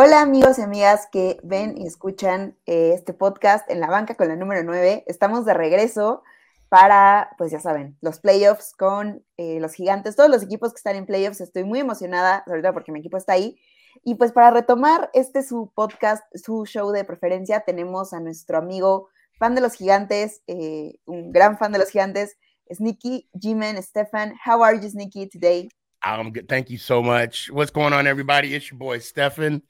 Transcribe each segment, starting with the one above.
Hola amigos y amigas que ven y escuchan eh, este podcast en la banca con la número 9. Estamos de regreso para, pues ya saben, los playoffs con eh, los gigantes, todos los equipos que están en playoffs. Estoy muy emocionada, ahorita porque mi equipo está ahí. Y pues para retomar este su podcast, su show de preferencia, tenemos a nuestro amigo fan de los gigantes, eh, un gran fan de los gigantes, Sneaky Jimen Stefan. How are you, Sneaky, today? Um, thank you so much. What's going on, everybody? It's your boy Stefan,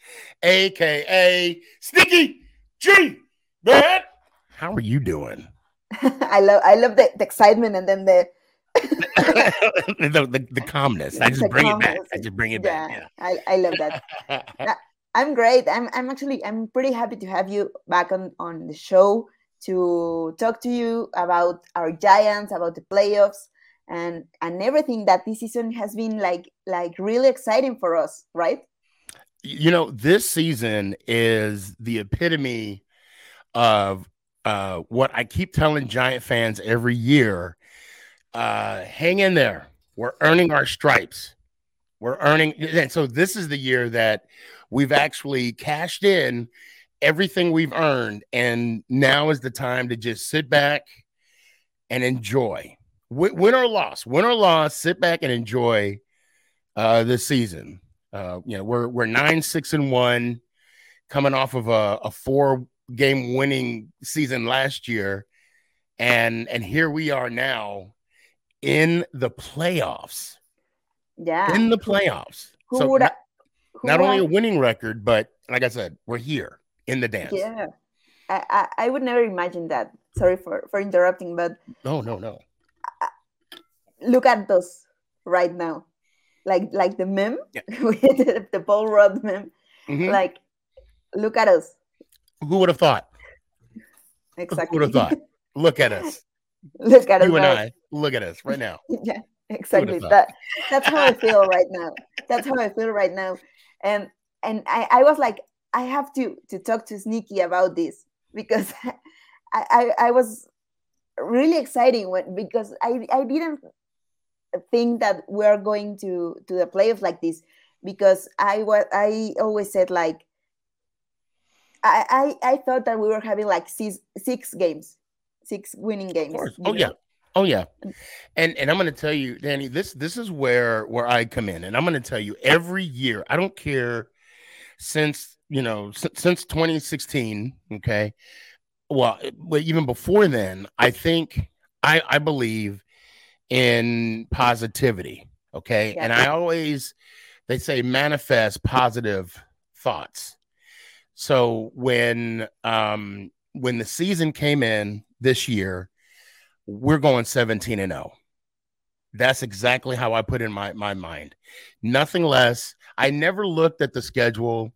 aka Sneaky G. Man, how are you doing? I love I love the, the excitement and then the the, the, the, calmness. I just the bring calmness. it back. I just bring it yeah, back. Yeah. I, I love that. I'm great. I'm I'm actually I'm pretty happy to have you back on on the show to talk to you about our Giants, about the playoffs, and and everything that this season has been like like really exciting for us, right? You know, this season is the epitome of uh, what I keep telling Giant fans every year. Uh, hang in there. We're earning our stripes. We're earning, and so this is the year that we've actually cashed in everything we've earned, and now is the time to just sit back and enjoy win or loss, win or loss, sit back and enjoy uh, this season. Uh, you know, we're we're nine, six, and one, coming off of a, a four game winning season last year, and and here we are now in the playoffs. Yeah, in the playoffs. Who so would not, not only a winning record, but like I said, we're here in the dance. Yeah, I, I, I would never imagine that. Sorry for for interrupting, but no, no, no look at us right now. Like like the meme yeah. the, the Paul Rudd meme. Mm-hmm. like look at us. Who would have thought? Exactly who would have thought? Look at us. Look at you us and I. Look at us right now. Yeah exactly. that that's how I feel right now. That's how I feel right now. And and I, I was like I have to to talk to Sneaky about this because I, I, I was really exciting when because I, I didn't think that we're going to to the playoffs like this because I was I always said like I, I I thought that we were having like six six games, six winning games. Oh know? yeah. Oh yeah. And and I'm going to tell you Danny this this is where where I come in and I'm going to tell you every year I don't care since you know since, since 2016 okay well even before then I think I I believe in positivity. Okay. Yeah. And I always, they say manifest positive thoughts. So when, um, when the season came in this year, we're going 17 and 0. That's exactly how I put in my, my mind. Nothing less. I never looked at the schedule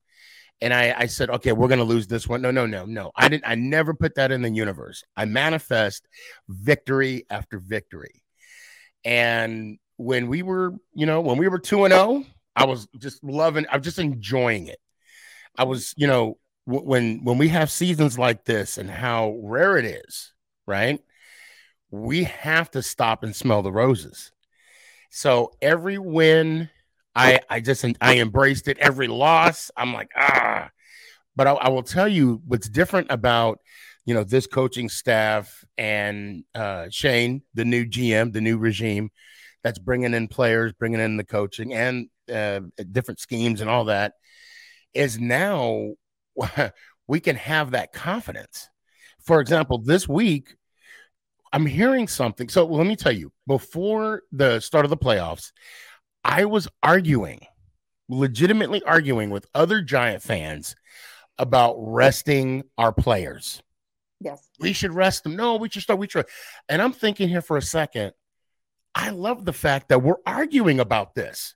and I, I said, okay, we're going to lose this one. No, no, no, no. I didn't, I never put that in the universe. I manifest victory after victory. And when we were, you know, when we were 2 and 0, I was just loving, I was just enjoying it. I was, you know, w- when when we have seasons like this and how rare it is, right? We have to stop and smell the roses. So every win, I I just I embraced it. Every loss, I'm like ah. But I, I will tell you what's different about you know this coaching staff and uh, Schoen, the new GM, the new regime that's bringing in players, bringing in the coaching and uh, different schemes and all that is now we can have that confidence. For example, this week I'm hearing something. So let me tell you, before the start of the playoffs, I was arguing, legitimately arguing with other Giant fans about resting our players. Yes. We should rest them. No, we should start. We should. And I'm thinking here for a second. I love the fact that we're arguing about this.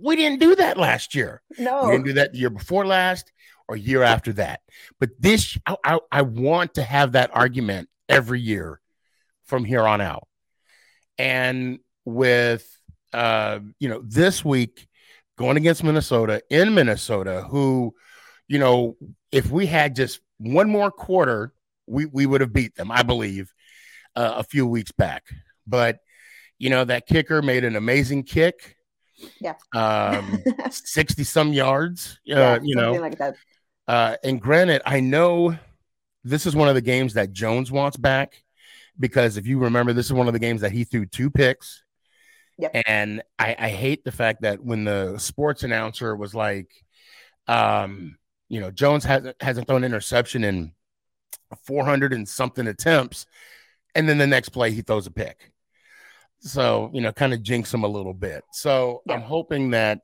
We didn't do that last year. No. We didn't do that the year before last or year after that. But this, I, I, I want to have that argument every year from here on out. And with, uh, you know, this week going against Minnesota in Minnesota, who, you know, if we had just one more quarter we we would have beat them, I believe, uh, a few weeks back. But you know that kicker made an amazing kick, Yeah. Um, 60 some yards, uh, Yeah, you something know. like that. Uh, and granted, I know this is one of the games that Jones wants back because if you remember, this is one of the games that he threw two picks. Yep. And I, I hate the fact that when the sports announcer was like, um, you know, Jones hasn't hasn't thrown an interception in 400 and something attempts, and then the next play he throws a pick. So, you know, kind of jinx him a little bit. So Yeah. I'm hoping that,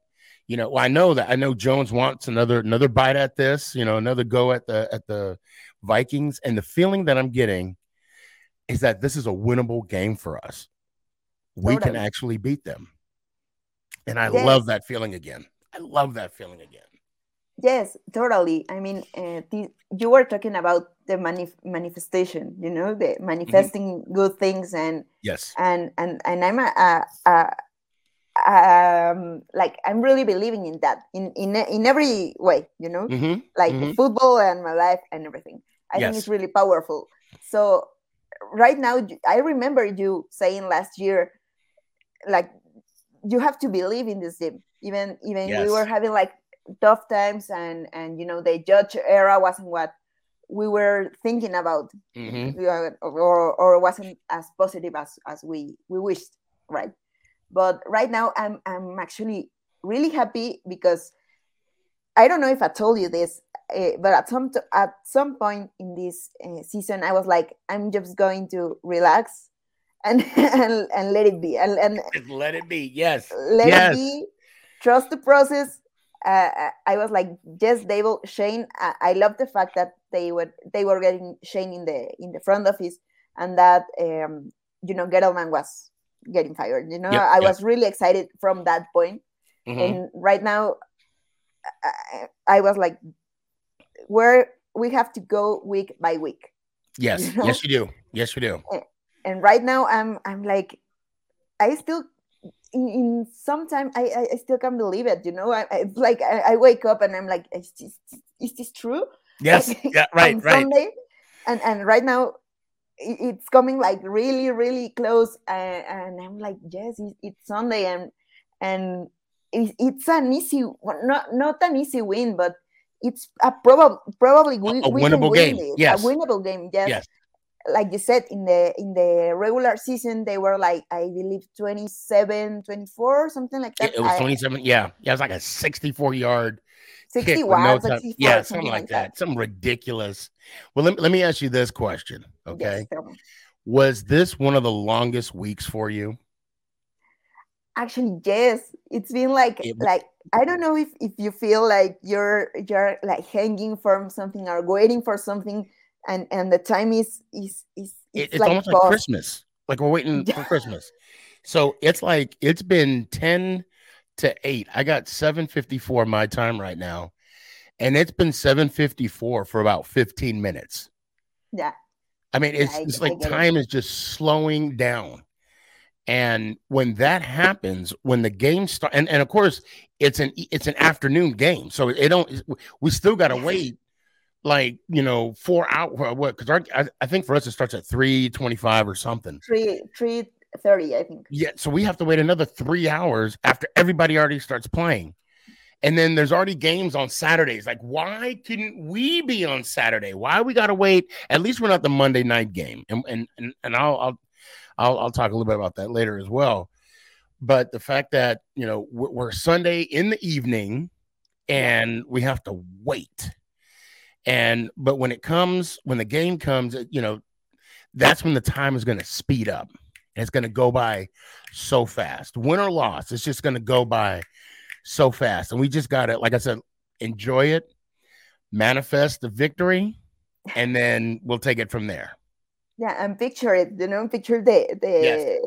you know, well, I know that I know Jones wants another another bite at this, you know, another go at the at the Vikings. And the feeling that I'm getting is that this is a winnable game for us. We can actually beat them. And I Yes. love that feeling again. I love that feeling again. Yes, totally. I mean, uh, the, you were talking about the manif- manifestation, you know, the manifesting good things and Yes. and and and I'm a, a, a um like I'm really believing in that in in in every way, you know, hmm like Mhm. football and my life and everything. I think it's really powerful. So right now, I remember you saying last year, like you have to believe in this team. Even even we were having like tough times and and you know the judge era wasn't what we were thinking about hmm uh, or or wasn't as positive as as we we wished right but right now i'm i'm actually really happy because i don't know if i told you this uh, but at some t- at some point in this uh, season i was like i'm just going to relax and and, and let it be and, and let it be. Yes. let Yes. it be trust the process uh, i was like yes Daboll, Schoen I, I love the fact that they were they were getting Schoen in the in the front office and that um you know Gettleman was getting fired you know Yep, i yep. was really excited from that point Mhm. and right now I, I was like where we have to go week by week Yes. you know? Yes, you do. Yes, you do. and right now i'm i'm like i still in, in some time I, I still can't believe it you know i, I it's like I, I wake up and i'm like is this, is this true Yes. Like, Yeah. Right. Right. Sunday, and and right now it's coming like really really close and, and i'm like yes it's sunday and and it's, it's an easy not not an easy win but it's a probably probably we, a winnable win game, yes. a winnable game yes. Yes. Like you said in the in the regular season they were like i believe 27 24 something like that It, was I- 27. Yeah. Yeah. It was like a 64 yard 60 kick no 64 Yeah. Something like that, that. Something ridiculous. Well, let, let me ask you this question. Okay. me. Was this one of the longest weeks for you? actually yes it's been like It- like i don't know if if you feel like you're you're like hanging from something or waiting for something and and the time is is is it's, it's like almost like. Christmas. Like we're waiting for Christmas. So it's like it's been 10 to 8. I got 754 my time right now. And it's been 754 for about 15 minutes. yeah I mean, it's, I- it's like time is just slowing down. And when that happens, when the game start, and, and of course it's an it's an afternoon game, so it don't. We still got to wait, like you know, four hours. What? Because I, I think for us it starts at three twenty five or something. three three thirty i think Yeah, so we have to wait another three hours after everybody already starts playing. And then there's already games on Saturdays. Like, why couldn't we be on Saturday? Why we gotta wait? At least we're not the Monday night game. And and and, and I'll, I'll I'll I'll talk a little bit about that later as well. But the fact that you know we're Sunday in the evening and we have to wait. And but when it comes, when the game comes, you know, that's when the time is going to speed up. And it's going to go by so fast. Win or loss, it's just going to go by so fast. And we just got to, like I said, enjoy it, manifest the victory, and then we'll take it from there. yeah and picture it you know picture the the Yes.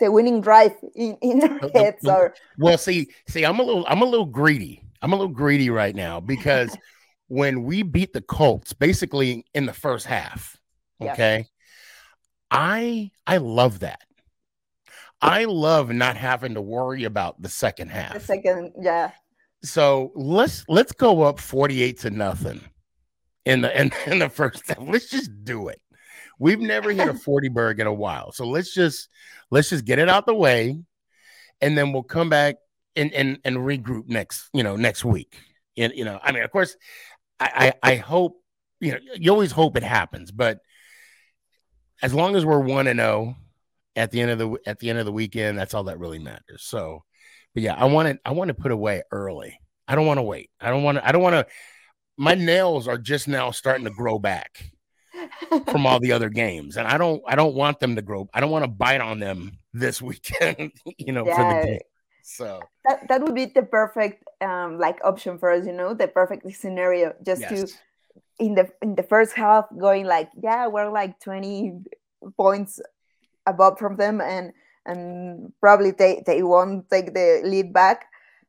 the winning drive in in our heads or Well, see, see, I'm a little, I'm a little greedy. I'm a little greedy right now because when we beat the Colts, basically in the first half, okay, I I love that. I love not having to worry about the second half. the second yeah So let's let's go up 48 to nothing in the in, in the first half. Let's just do it. We've never hit a 40 berg in a while. So let's just let's just get it out the way and then we'll come back and and and regroup next, you know, next week. And you know, I mean, of course, I I, I hope you know you always hope it happens, but as long as we're one and zero oh at the end of the at the end of the weekend, that's all that really matters. So, but yeah, I want to I want to put away early. I don't want to wait. I don't want to. I don't want to. My nails are just now starting to grow back from all the other games, and I don't. I don't want them to grow. I don't want to bite on them this weekend. you know, yeah. for the game. So that that would be the perfect um like option for us. You know, the perfect scenario just yes. to in the in the first half going like yeah we're like 20 points above from them and and probably they they won't take the lead back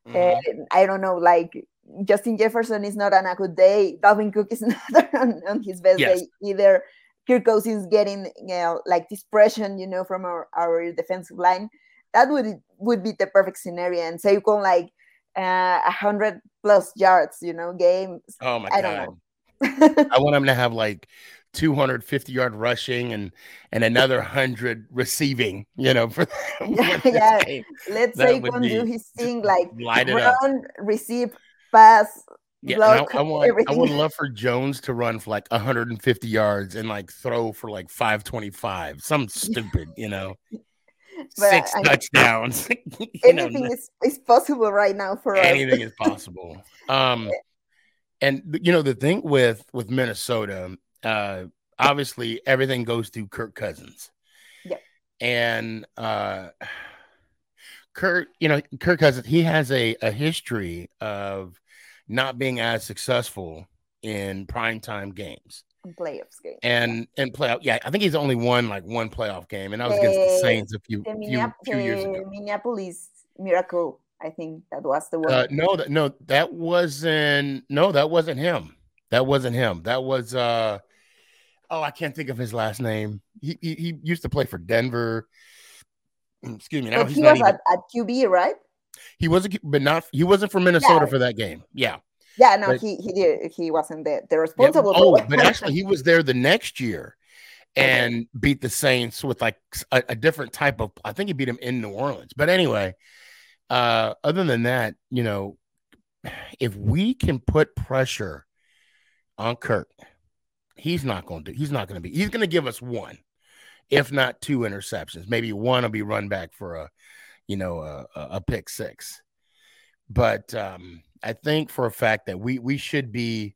mm-hmm. i don't know like justin jefferson is not on a good day dalvin cook is not on, on his best yes. day either kirk cousins getting you know like this pressure you know from our, our defensive line that would would be the perfect scenario and so you can like uh, a uh, hundred plus yards you know games oh my I god I want him to have like 250 yard rushing and and another 100 receiving, you know, for, yeah. Game. Let's that say can do his thing like run, receive, pass. Yeah, block, I, I, want everything. I would love for Jones to run for like 150 yards and like throw for like 525, some stupid, you know. But Six I, touchdowns. anything know, is, is possible right now for anything us. is possible. Um and you know the thing with with Minnesota, uh, obviously everything goes through Kirk Cousins. Yep. And uh, Kirk, you know, Kirk Cousins, he has a a history of not being as successful in primetime games. Playoffs game. And and playoff, yeah, I think he's only won like one playoff game, and that was against the Saints a few, few, few years ago. Minneapolis Miracle I think that was the one. Uh, no, that no, that wasn't. No, that wasn't him. That wasn't him. That was. uh Oh, I can't think of his last name. He he, he used to play for Denver. Mm, excuse me. Now he was even, at, at, QB, right? He wasn't, but not. He wasn't from Minnesota yeah. for that game. Yeah. Yeah, no, but, he he did. He wasn't the, the responsible. Yeah, oh, but actually, he was there the next year and beat the Saints with like a, a, different type of. I think he beat him in New Orleans. But anyway, uh, other than that, you know, if we can put pressure on Kirk, he's not going to. He's not going to be. He's going to give us one, if not two interceptions. Maybe one will be run back for a, you know, a, a pick six. But um, I think for a fact that we we should be,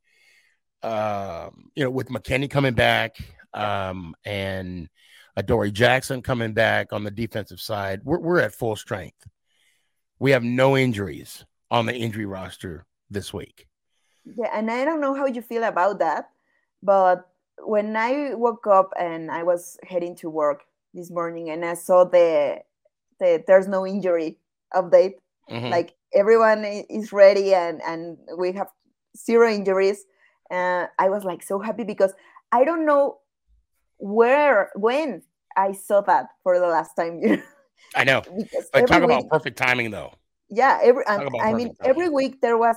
uh, you know, with McKinney coming back um, and Adoree Jackson coming back on the defensive side, we're we're at full strength we have no injuries on the injury roster this week. Yeah, and I don't know how you feel about that, but when I woke up and I was heading to work this morning and I saw the the there's no injury update, mm-hmm. like everyone is ready and and we have zero injuries. Uh, I was like so happy because I don't know where when I saw that for the last time. I know. But talk week, about perfect timing, though. Yeah, every I, I mean, timing. every week there was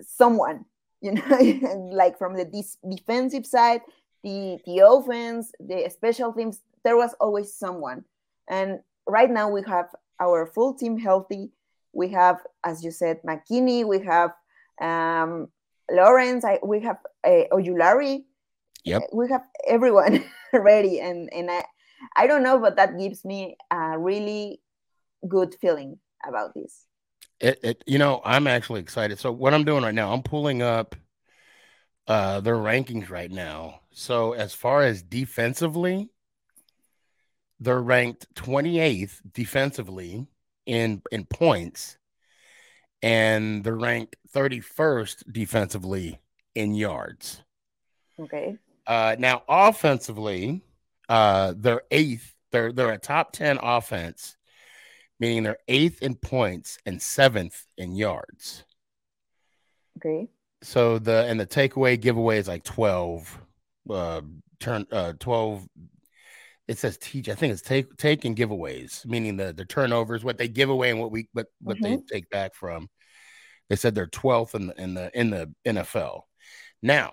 someone, you know, like from the defensive side, the the offense, the special teams. There was always someone, and right now we have our full team healthy. We have, as you said, McKinney. We have um, Lawrence. I, we have uh, Ojulari. Yep. We have everyone ready, and and I, I don't know, but that gives me a really good feeling about this. It, it, you know, I'm actually excited. So what I'm doing right now, I'm pulling up uh their rankings right now. So as far as defensively, they're ranked 28th defensively in in points, and they're ranked 31st defensively in yards. Okay. Uh, now offensively, uh, they're eighth. They're they're a top ten offense, meaning they're eighth in points and seventh in yards. Okay. So the and the takeaway giveaway is like twelve. Uh, turn uh twelve. It says teach. I think it's take take and giveaways, meaning the the turnovers, what they give away and what we what what mm-hmm. they take back from. They said they're twelfth in the in the in the NFL. Now,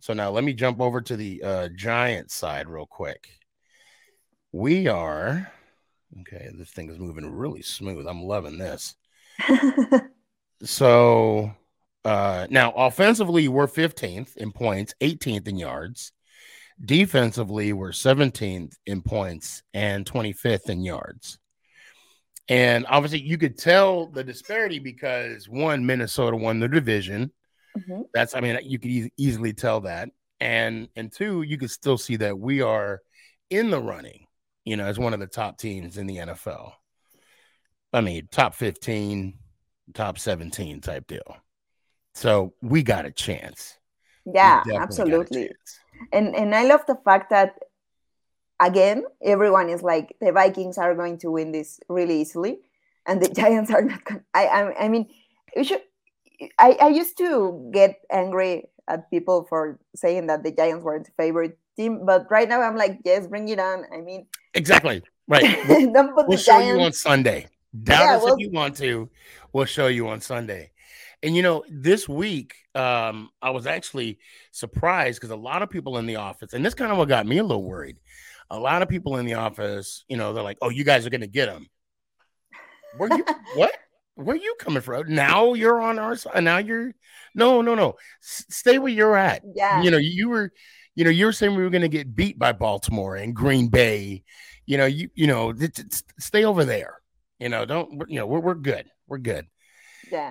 so now let me jump over to the uh, Giant side real quick. We are okay. This thing is moving really smooth. I'm loving this. so uh, now offensively, we're 15th in points, 18th in yards. Defensively, we're 17th in points and 25th in yards. And obviously, you could tell the disparity because one, Minnesota won the division. Mm-hmm. That's, I mean, you could e- easily tell that. And and two, you could still see that we are in the running, you know, as one of the top teams in the NFL. I mean, top 15, top 17 type deal. So we got a chance. Yeah, absolutely. And and I love the fact that again, everyone is like the Vikings are going to win this really easily, and the Giants are not. Going, I, I I mean, you should. I I used to get angry at people for saying that the Giants weren't the favorite team, but right now I'm like, yes, bring it on. I mean, exactly right. We'll, we'll show Giants. you on Sunday. Doubt yeah, us well, if you want to. We'll show you on Sunday. And you know, this week, um, I was actually surprised because a lot of people in the office, and this kind of what got me a little worried. A lot of people in the office, you know, they're like, "Oh, you guys are going to get them." Where you what? Where you coming from? Now you're on our side. Now you're no, no, no. S- stay where you're at. Yeah. You know, you were, you know, you were saying we were going to get beat by Baltimore and Green Bay. You know, you you know, stay over there. You know, don't you know we're we're good. We're good.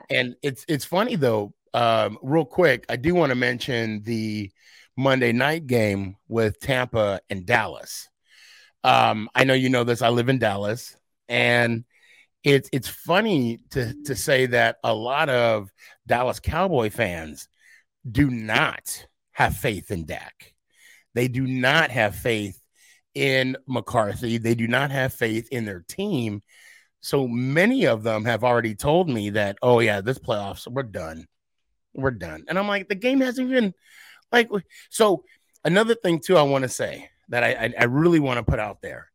And it's it's funny though. Um, real quick, I do want to mention the Monday night game with Tampa and Dallas. Um, I know you know this. I live in Dallas, and it's it's funny to to say that a lot of Dallas Cowboy fans do not have faith in Dak. They do not have faith in McCarthy. They do not have faith in their team. So many of them have already told me that, oh yeah, this playoffs, we're done. We're done. And I'm like, the game hasn't even like so another thing too, I want to say that I, I really want to put out there.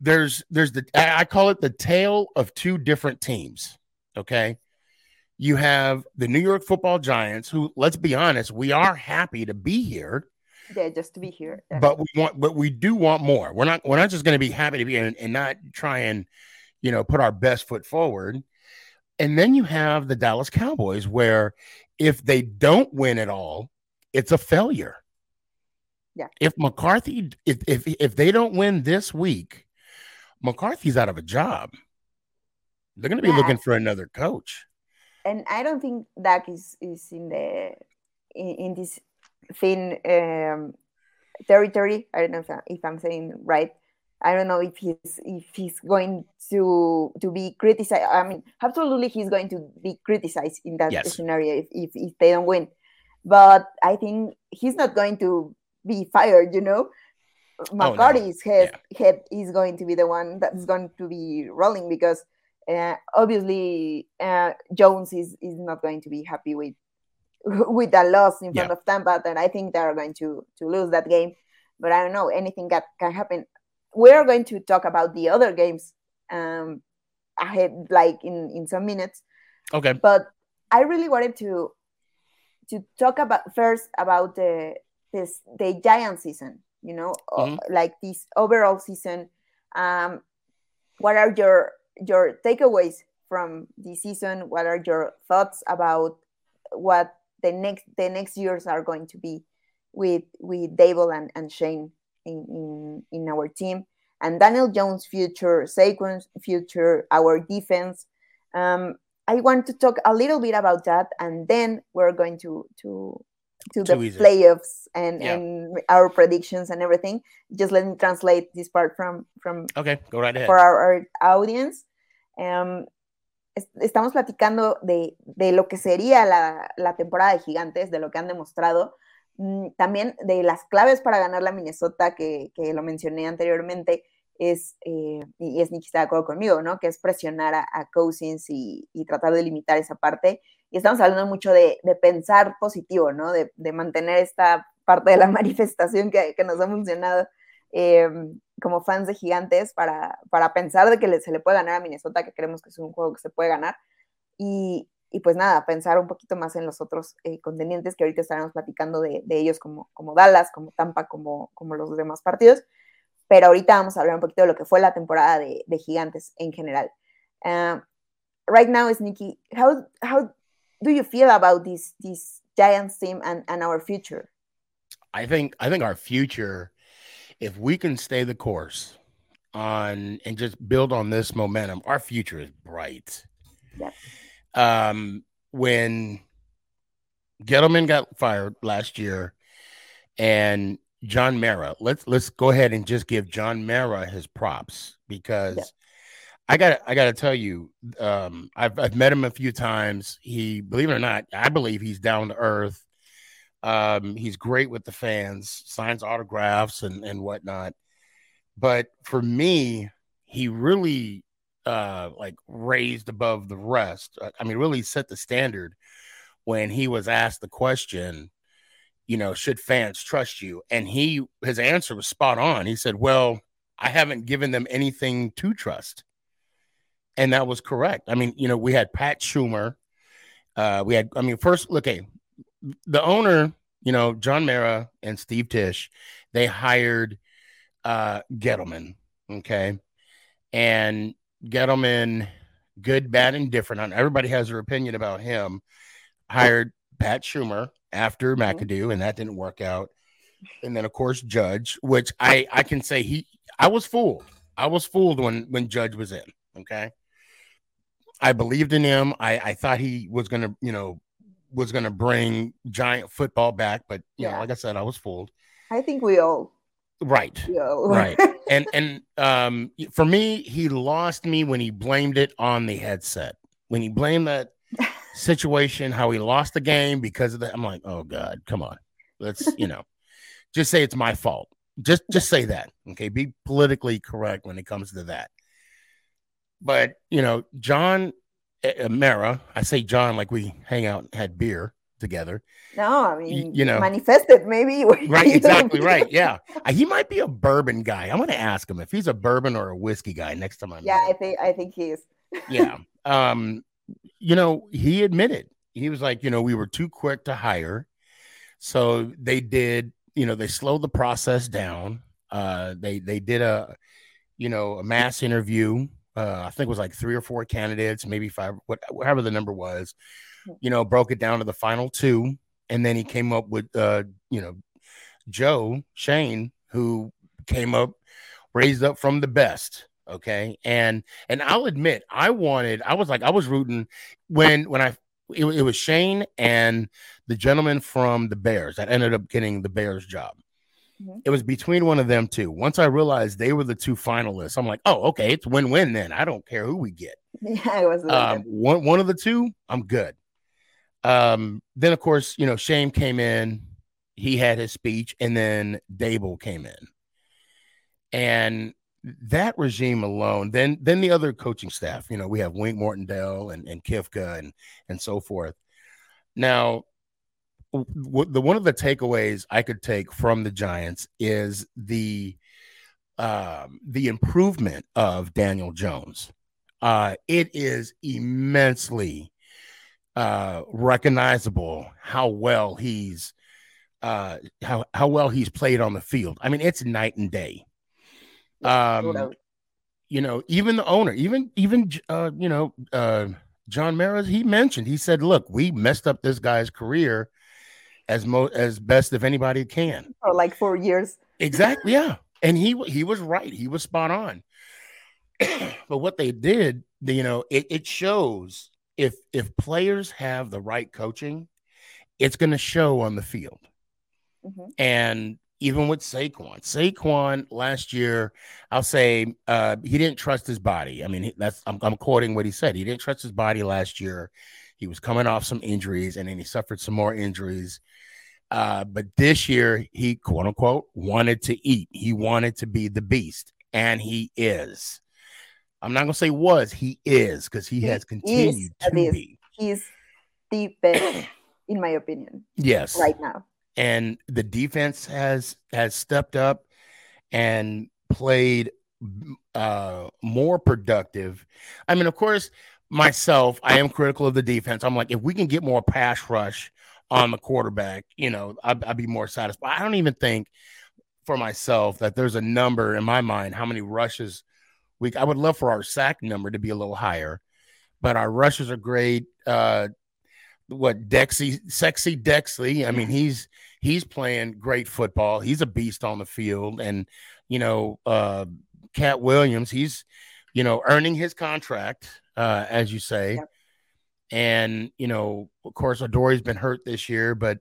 There's there's the I call it the tale of two different teams. Okay. You have the New York football giants, who let's be honest, we are happy to be here. Yeah, just to be here. But we want but we do want more. We're not we're not just going to be happy to be here and, and not try and you know, put our best foot forward. And then you have the Dallas Cowboys, where if they don't win at all, it's a failure. Yeah. If McCarthy, if if if they don't win this week, McCarthy's out of a job. They're going to be yeah. looking for another coach. And I don't think Dak is is in the in, in this thin um, territory. I don't know if, I, if I'm saying right, I don't know if he's if he's going to to be criticized. I mean, absolutely, he's going to be criticized in that yes. scenario if, if, if they don't win. But I think he's not going to be fired. You know, McCarthy's oh, no. head yeah. head is going to be the one that's going to be rolling because uh, obviously uh, Jones is is not going to be happy with with that loss in front yeah. of Tampa, and I think they're going to to lose that game. But I don't know anything that can happen we're going to talk about the other games um, ahead, like in in some minutes. Okay. But I really wanted to to talk about first about the this the giant season. You know, mm-hmm. like this overall season. Um, what are your your takeaways from the season? What are your thoughts about what the next the next years are going to be with with Daboll and, and Schoen in, in, in our team. And Daniel Jones' future, Saquon's future, our defense. Um, I want to talk a little bit about that, and then we're going to to to the playoffs and yeah. and our predictions and everything. Just let me translate this part from from okay, go right ahead for our, our audience. Um, estamos platicando de, de, lo que sería la, la temporada de Gigantes, de lo que han demostrado también de las claves para ganar la Minnesota, que, que lo mencioné anteriormente, es, eh, y es Nicky está de acuerdo conmigo, ¿no? Que es presionar a, Cousins y, tratar de limitar esa parte. Y estamos hablando mucho de, de pensar positivo, ¿no? De, de, mantener esta parte de la manifestación que, que nos ha funcionado eh, como fans de gigantes para, para pensar de que se le puede ganar a Minnesota, que creemos que es un juego que se puede ganar. Y, y pues nada, pensar un poquito más en los otros eh, contendientes que ahorita estaremos platicando de, ellos como, como Dallas, como Tampa, como, como los demás partidos. Pero ahorita vamos a hablar un poquito de lo que fue la temporada de, Gigantes en general. Ah, right now, is Nikki. How how do you feel about this this Giants team and, and our future? I think I think our future, if we can stay the course on and just build on this momentum, our future is bright. Um, when Gettleman got fired last year, and John Mara, let's let's go ahead and just give John Mara his props because yeah. I got I got to tell you, um, I've I've met him a few times. He, believe it or not, I believe he's down to earth. Um, he's great with the fans, signs autographs and and whatnot. But for me, he really uh like raised above the rest. Uh, I mean, really set the standard when he was asked the question, you know, should fans trust you? And he his answer was spot on. He said, "Well, I haven't given them anything to trust." And that was correct. I mean, you know, we had Pat Shurmur. Uh, we had, I mean, first, look, okay, the owner, you know, John Mara and Steve Tisch, they hired uh, Gettleman. Okay. And Gettleman, good, bad, and different. On everybody has their opinion about him. Hired Pat Shurmur after mm-hmm. McAdoo, and that didn't work out. And then, of course, Judge, which I I can say he I was fooled. I was fooled when when Judge was in. Okay. I believed in him. I, I thought he was gonna, you know, was gonna bring giant football back, but you yeah. know, like I said, I was fooled. I think we all right right and and um for me he lost me when he blamed it on the headset. When he blamed that situation how he lost the game because of that i'm like oh god come on. Let's you know just say it's my fault. Just just say that okay? Be politically correct when it comes to that. But you know, John Mara, I say John like we hang out and had beer together. No, I mean, you know, manifested maybe. right, exactly right. Yeah, he might be a bourbon guy. I'm going to ask him if he's a bourbon or a whiskey guy next time I'm. Yeah, I think I think he is. yeah, um, you know, he admitted he was like, you know, we were too quick to hire, so they did. You know, they slowed the process down. Uh, they they did a, you know, a mass interview uh, I think it was like three or four candidates, maybe five, whatever the number was. You know, broke it down to the final two. And then he came up with, uh, you know, Joe Schoen, who came up, raised up from the best. Okay. And, and I'll admit, I wanted, I was like, I was rooting when, when I, it, it was Schoen and the gentleman from the Bears that ended up getting the Bears job. Mm-hmm. It was between one of them two. Once I realized they were the two finalists, I'm like, oh, okay, it's win-win then. I don't care who we get. Yeah, it was um, one one of the two, I'm good. Um, then of course, you know, Schoen came in, he had his speech, and then Daboll came in. And that regime alone, then then the other coaching staff, you know, we have Wink Martindale and, and Kafka and and so forth. Now, the one of the takeaways I could take from the Giants is the um, the improvement of Daniel Jones. Uh, it is immensely uh, recognizable how well he's uh, how how well he's played on the field. I mean, it's night and day. Um, you know, even the owner, even even uh, you know, uh, John Maras, he mentioned, he said, "Look, we messed up this guy's career." as mo as best if anybody can. For like four years. Exactly. Yeah. And he he was right. He was spot on. but what they did, you know, it, it shows if if players have the right coaching, it's going to show on the field. Mm-hmm. And even with Saquon, Saquon last year, I'll say uh, he didn't trust his body. I mean, that's I'm, I'm quoting what he said. He didn't trust his body last year. He was coming off some injuries, and then he suffered some more injuries. Uh, but this year, he quote unquote wanted to eat. He wanted to be the beast, and he is. I'm not gonna say was, he is, because he, he, has continued to be. He's the best, in my opinion. Yes, right now. And the defense has has stepped up and played uh more productive. I mean, of course, myself, I am critical of the defense. I'm like, if we can get more pass rush on the quarterback, you know, I'd, I'd be more satisfied. I don't even think for myself that there's a number in my mind how many rushes we. I would love for our sack number to be a little higher, but our rushers are great. Uh, what Dexy, sexy Dexley? I mean, he's he's playing great football. He's a beast on the field, and you know, uh, Cat Williams, he's you know earning his contract, uh, as you say. Yep. And you know, of course, Adoree has been hurt this year, but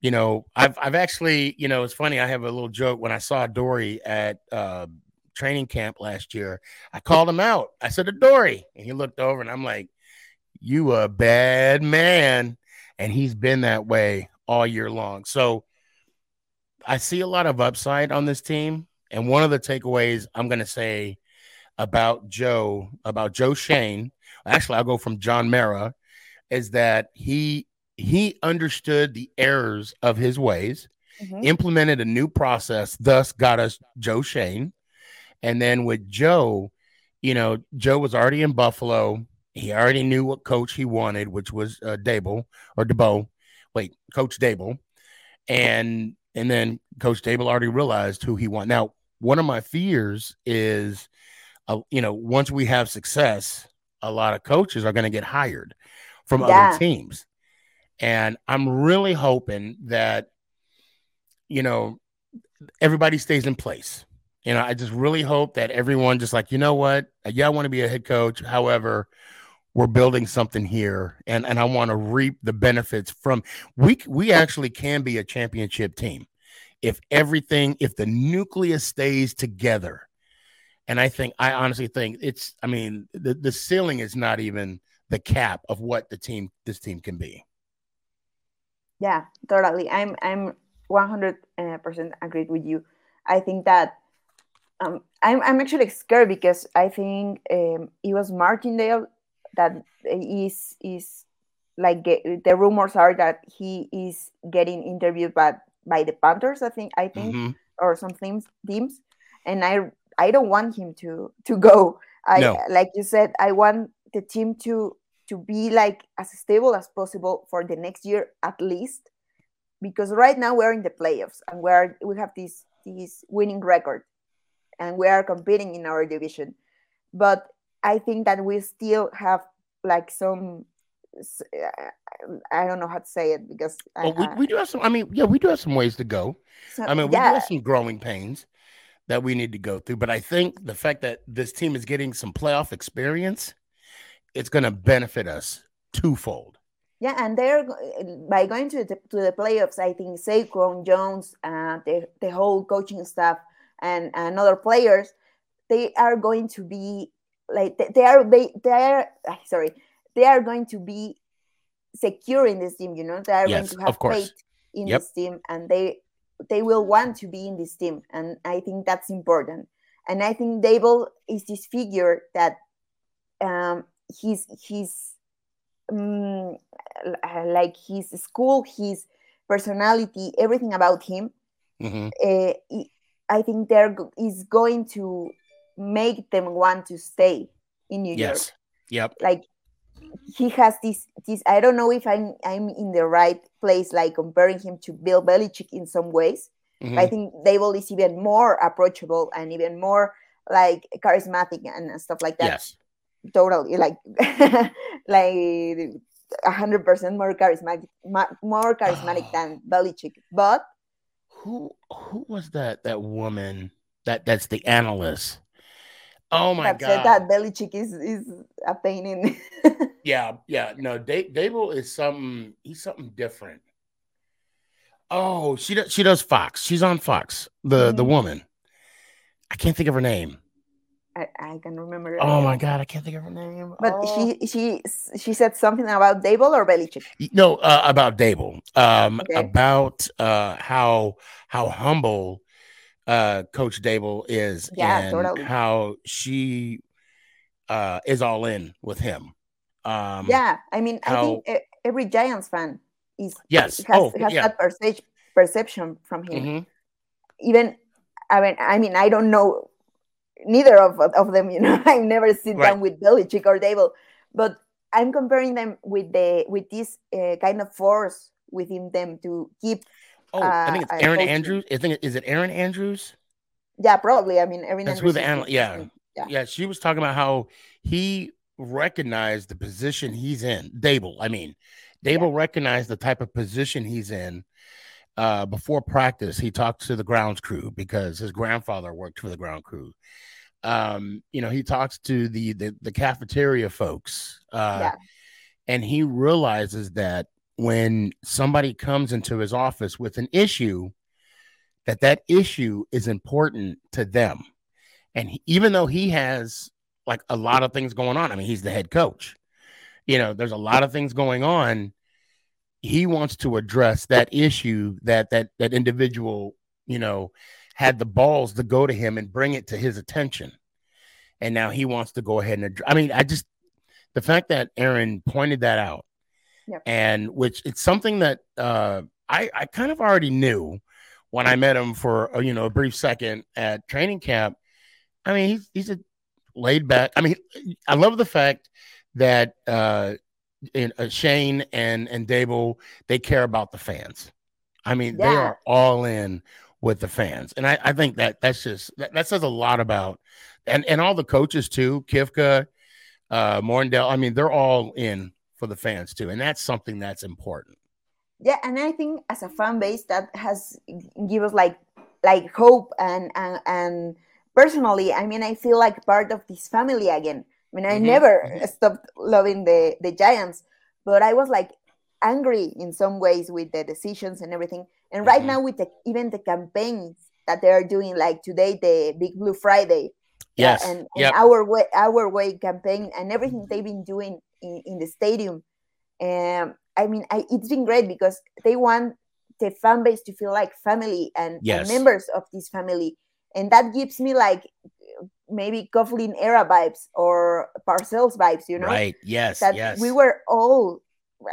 you know, I've I've actually, you know, it's funny. I have a little joke when I saw Dory at uh, training camp last year. I called him out. I said, to Dory, and he looked over, and I'm like, "You a bad man," and he's been that way all year long. So I see a lot of upside on this team, and one of the takeaways I'm going to say about Joe, about Joe Schoen, actually, I'll go from John Mara, is that he he understood the errors of his ways, mm-hmm. implemented a new process, thus got us Joe Schoen. And then with Joe, you know, Joe was already in Buffalo. He already knew what coach he wanted, which was uh, Daboll or DeBow. Wait, Coach Dable. And and then Coach Dable already realized who he wanted. Now, one of my fears is, uh, you know, once we have success, a lot of coaches are going to get hired from yeah. other teams. And I'm really hoping that, you know, everybody stays in place. You know, I just really hope that everyone just like, you know what? Yeah, I want to be a head coach. However, we're building something here and, and I want to reap the benefits from we we actually can be a championship team if everything if the nucleus stays together. And I think I honestly think it's I mean the, the ceiling is not even the cap of what the team this team can be yeah totally i'm i'm 100% uh, agreed with you i think that um, I'm, I'm actually scared because i think um, it was martindale that is is like the rumors are that he is getting interviewed by by the panthers i think i think mm-hmm. or some teams teams and i i don't want him to to go i no. like you said i want the team to to be like as stable as possible for the next year at least because right now we're in the playoffs and we're we have this this winning record and we are competing in our division but i think that we still have like some i don't know how to say it because well, we, we do have some i mean yeah we do have some ways to go so, i mean we yeah. do have some growing pains that we need to go through but i think the fact that this team is getting some playoff experience it's going to benefit us twofold. Yeah, and they're by going to the, to the playoffs. I think Saquon Jones, uh, the the whole coaching staff, and and other players, they are going to be like they are they they are sorry they are going to be secure in this team. You know, they are yes, going to have faith in yep. this team, and they they will want to be in this team, and I think that's important. And I think Daboll is this figure that um, he's his um, like his school, his personality, everything about him. Mm-hmm. Uh, I think there is going to make them want to stay in New yes. York. Yep. Like he has this this I don't know if I'm I'm in the right place, like comparing him to Bill Belichick in some ways. Mm-hmm. I think Daboll is even more approachable and even more like charismatic and stuff like that. Yes totally like like a hundred percent more charismatic more charismatic than Belichick. But who who was that that woman that that's the analyst? Oh my god! Said that Belichick is is a pain in. yeah, yeah. No, Dave, Daboll is something. He's something different. Oh, she does. She does Fox. She's on Fox. The mm-hmm. the woman. I can't think of her name. I, I can remember. Oh my god, I can't think of her name. But oh. she she she said something about Daboll or Belichick. No, uh, about Daboll. Um, okay. about uh how how humble uh Coach Daboll is, yeah, and totally. how she uh is all in with him. Um, yeah, I mean, how, I think every Giants fan is yes has, oh, has yeah. that perce- perception from him. Mm-hmm. Even I mean, I mean, I don't know neither of, of them, you know, I've never seen right. them with Belichick or Daboll, but I'm comparing them with the with this uh, kind of force within them to keep. Oh, uh, I think it's Erin Andrews. I think is it Erin Andrews? Yeah, probably. I mean, Erin. That's Andrews who the analyst. Yeah. yeah, yeah. She was talking about how he recognized the position he's in. Daboll, I mean, Daboll yeah. recognized the type of position he's in. Uh, before practice, he talked to the grounds crew because his grandfather worked for the ground crew. Um, you know, he talks to the the, the cafeteria folks, uh, yeah. and he realizes that when somebody comes into his office with an issue, that that issue is important to them. And he, even though he has like a lot of things going on, I mean, he's the head coach. You know, there's a lot of things going on. He wants to address that issue that that that individual, you know, had the balls to go to him and bring it to his attention. And now he wants to go ahead and address. I mean, I just the fact that Aaron pointed that out Yep. And which it's something that uh, I, I kind of already knew when I met him for a, you know a brief second at training camp. I mean, he's he's a laid back. I mean, I love the fact that uh, in, uh, Schoen and and Daboll they care about the fans. I mean, yeah. they are all in with the fans, and I, I think that that's just that, that says a lot about and and all the coaches too, Kafka, uh, Martindale. I mean, they're all in for the fans too, and that's something that's important. Yeah, and I think as a fan base that has give us like like hope and and and personally, I mean, I feel like part of this family again. I mean, I mm-hmm. never mm-hmm. stopped loving the the Giants, but I was like angry in some ways with the decisions and everything. And right mm-hmm. now, with the, even the campaigns that they are doing, like today, the Big Blue Friday, yes, and, and yep. our way, our way campaign, and everything they've been doing in, in the stadium. And I mean, I, it's been great because they want the fan base to feel like family and, yes. and members of this family. And that gives me like maybe Coughlin era vibes or Parcells vibes, you know? Right. Yes. That yes. we were all.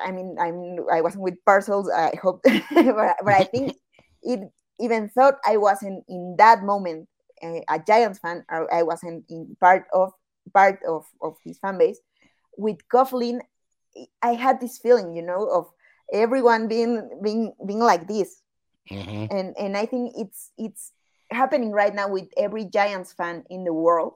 I mean, I'm. I wasn't with Parcells. I hope, but, but I think it even thought I wasn't in that moment a, a Giants fan. Or I wasn't in part of part of of his fan base with Coughlin, I had this feeling, you know, of everyone being being being like this, mm-hmm. and and I think it's it's happening right now with every Giants fan in the world,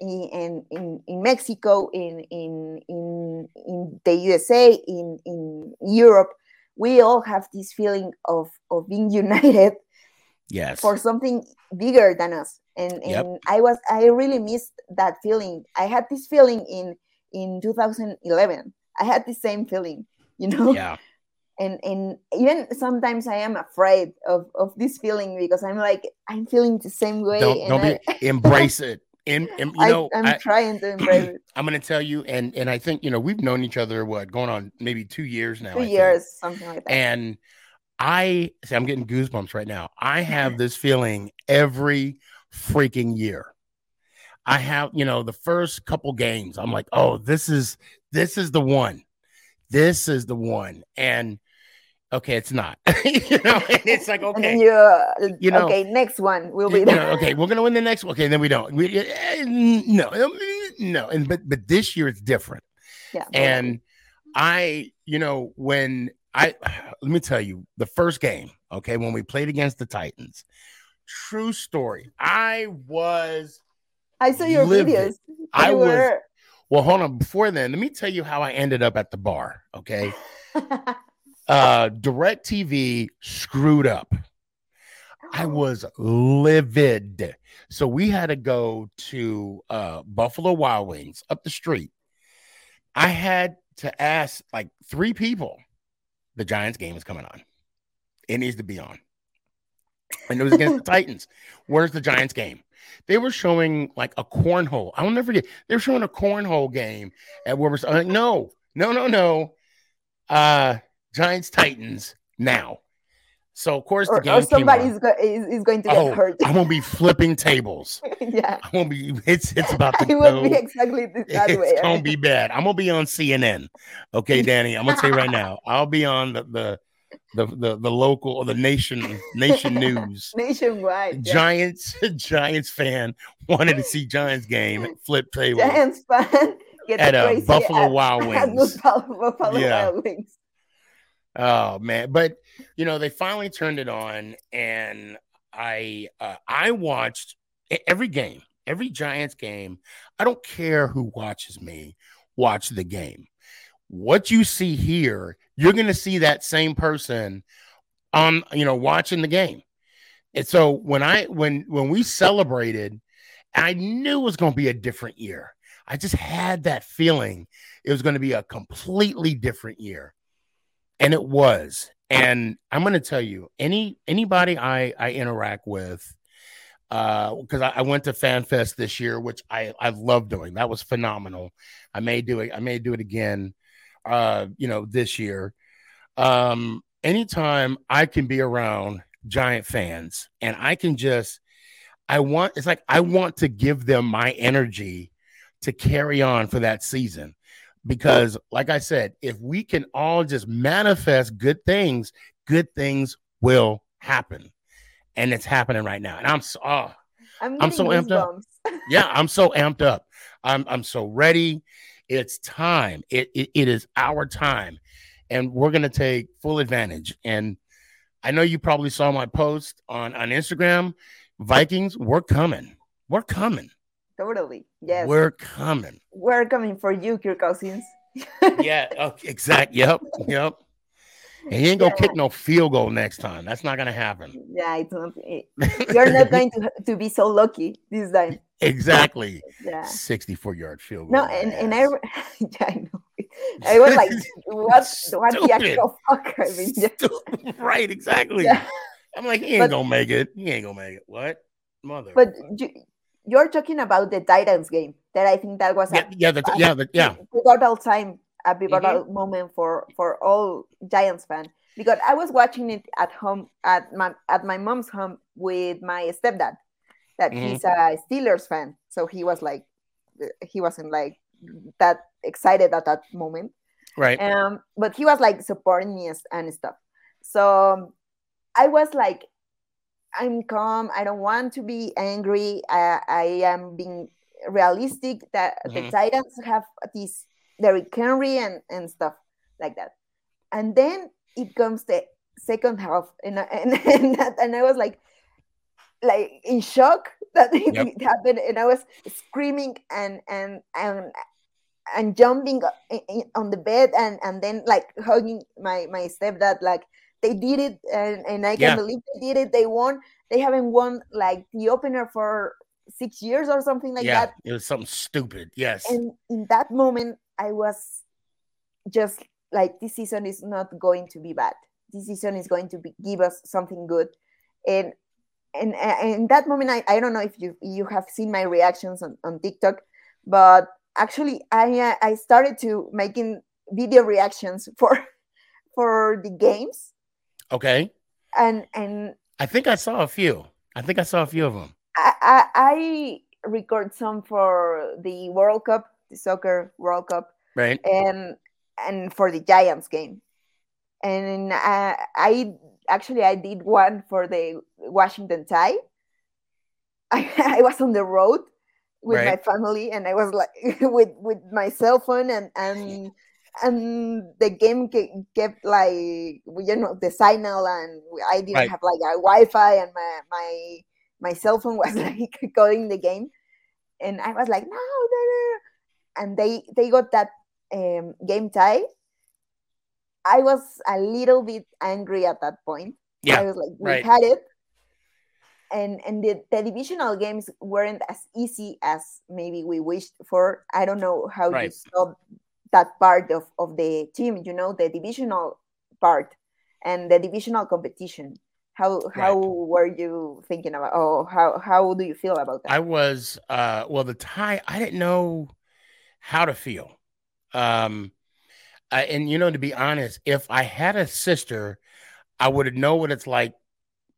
in in, in Mexico, in in in in the USA, in in Europe. We all have this feeling of of being united, yes, for something bigger than us. And and yep. I was I really missed that feeling. I had this feeling in in 2011 i had the same feeling you know yeah and and even sometimes i am afraid of of this feeling because i'm like i'm feeling the same way don't, don't I, be, embrace it and, and you know I, am trying to embrace it. I'm going to tell you and and i think you know we've known each other what going on maybe two years now two years something like that. And i see i'm getting goosebumps right now. I have this feeling every freaking year. I have, you know, the first couple games, I'm like, oh, this is this is the one. This is the one. And okay, it's not. you know, and it's like okay, you, uh, you know, okay, next one will be. You know, okay, we're gonna win the next one. Okay, then we don't. We, eh, no, no, and but but this year it's different. Yeah. And I, you know, when I let me tell you the first game, okay, when we played against the Titans, true story. I was I saw your videos. I were... was. Well, hold on. Before then, let me tell you how I ended up at the bar. Okay. uh DirecTV screwed up. I oh. was livid. So we had to go to uh Buffalo Wild Wings up the street. I had to ask like three people. The Giants game is coming on. It needs to be on. And it was against the Titans. Where's the Giants game? They were showing like a cornhole. I'll never forget. They were showing a cornhole game at where we're like, no, no, no, no. Uh, Giants Titans now. So of course the game or somebody's go- is, is, going to get oh, hurt. I'm gonna be flipping tables. yeah, I'm gonna be. It's it's about to. it will be exactly that it's way. It's gonna be bad. I'm gonna be on CNN. Okay, Danny. I'm gonna tell you right now. I'll be on the the the the, the local or the nation nation news nationwide yeah. Giants Giants fan wanted to see Giants game flip table Giants fan at uh, a Buffalo at, Wild Wings Buffalo yeah. Wild Wings oh man but you know they finally turned it on and I uh, I watched every game every Giants game I don't care who watches me watch the game. What you see here, you're going to see that same person on, you know, watching the game. And so when I when when we celebrated, I knew it was going to be a different year. I just had that feeling it was going to be a completely different year. And it was. And I'm going to tell you, any anybody I I interact with because uh, I, I, went to FanFest this year, which I I love doing. That was phenomenal. I may do it. I may do it again. Uh, you know, this year. Um, anytime I can be around Giant fans, and I can just, I want. It's like I want to give them my energy to carry on for that season. Because, like I said, if we can all just manifest good things, good things will happen and it's happening right now. And I'm so oh, I'm, I'm so amped up. yeah, I'm so amped up. I'm I'm so ready. It's time. It, it it is our time, and we're gonna take full advantage. And I know you probably saw my post on on Instagram. Vikings, we're coming. We're coming. Totally. Yes. We're coming. We're coming for you, Kirk Cousins. yeah. Okay, oh, exact. Yep. Yep. And he ain't gonna yeah. kick no field goal next time. That's not gonna happen. Yeah, it's not, it, eh, you're not going to, to be so lucky this time. Exactly. Yeah. 64 yard field goal. No, and, and I, yeah, I know. I was like, what, what the actual fuck? I mean, yeah. right, exactly. Yeah. I'm like, he ain't but, gonna make it. He ain't gonna make it. What? Mother. But you, are talking about the Titans game that I think that was yeah, a, yeah, the, yeah, the, yeah. total time a pivotal mm-hmm. moment for for all Giants fans because I was watching it at home at my at my mom's home with my stepdad. That mm-hmm. he's a Steelers fan, so he was like, he wasn't like that excited at that moment, right? Um, but he was like supporting me and stuff. So I was like, I'm calm. I don't want to be angry. I, I am being realistic that mm-hmm. the Titans have this Derrick Henry and, and stuff like that. And then it comes the second half, and and and, that, and I was like, like in shock that it, yep. it happened, and I was screaming and and and and jumping on the bed and and then like hugging my my stepdad like they did it and, and i can't yeah. believe they did it they won they haven't won like the opener for six years or something like yeah, that it was something stupid yes and in that moment I was just like, this season is not going to be bad. This season is going to be, give us something good. And and, and in that moment, I, I don't know if you you have seen my reactions on, on TikTok, but actually, I uh, I started to making video reactions for for the games. Okay. And and I think I saw a few. I think I saw a few of them. I, I, I record some for the World Cup the soccer World Cup, right? And and for the Giants game, and uh, I actually I did one for the Washington tie. I, I was on the road with right. my family, and I was like with with my cell phone, and and and the game kept like you know the signal, and I didn't right. have like a Wi-Fi, and my my my cell phone was like calling the game, and I was like, no, no, no, and they they got that um, game tie. I was a little bit angry at that point. Yeah, I was like, we right. had it, and and the, the divisional games weren't as easy as maybe we wished for. I don't know how right. you saw that part of of the team. You know, the divisional part and the divisional competition. How how right. were you thinking about? Oh, how how do you feel about that? I was uh well the tie. I didn't know how to feel. Um, uh, and you know, to be honest, if I had a sister, I would know what it's like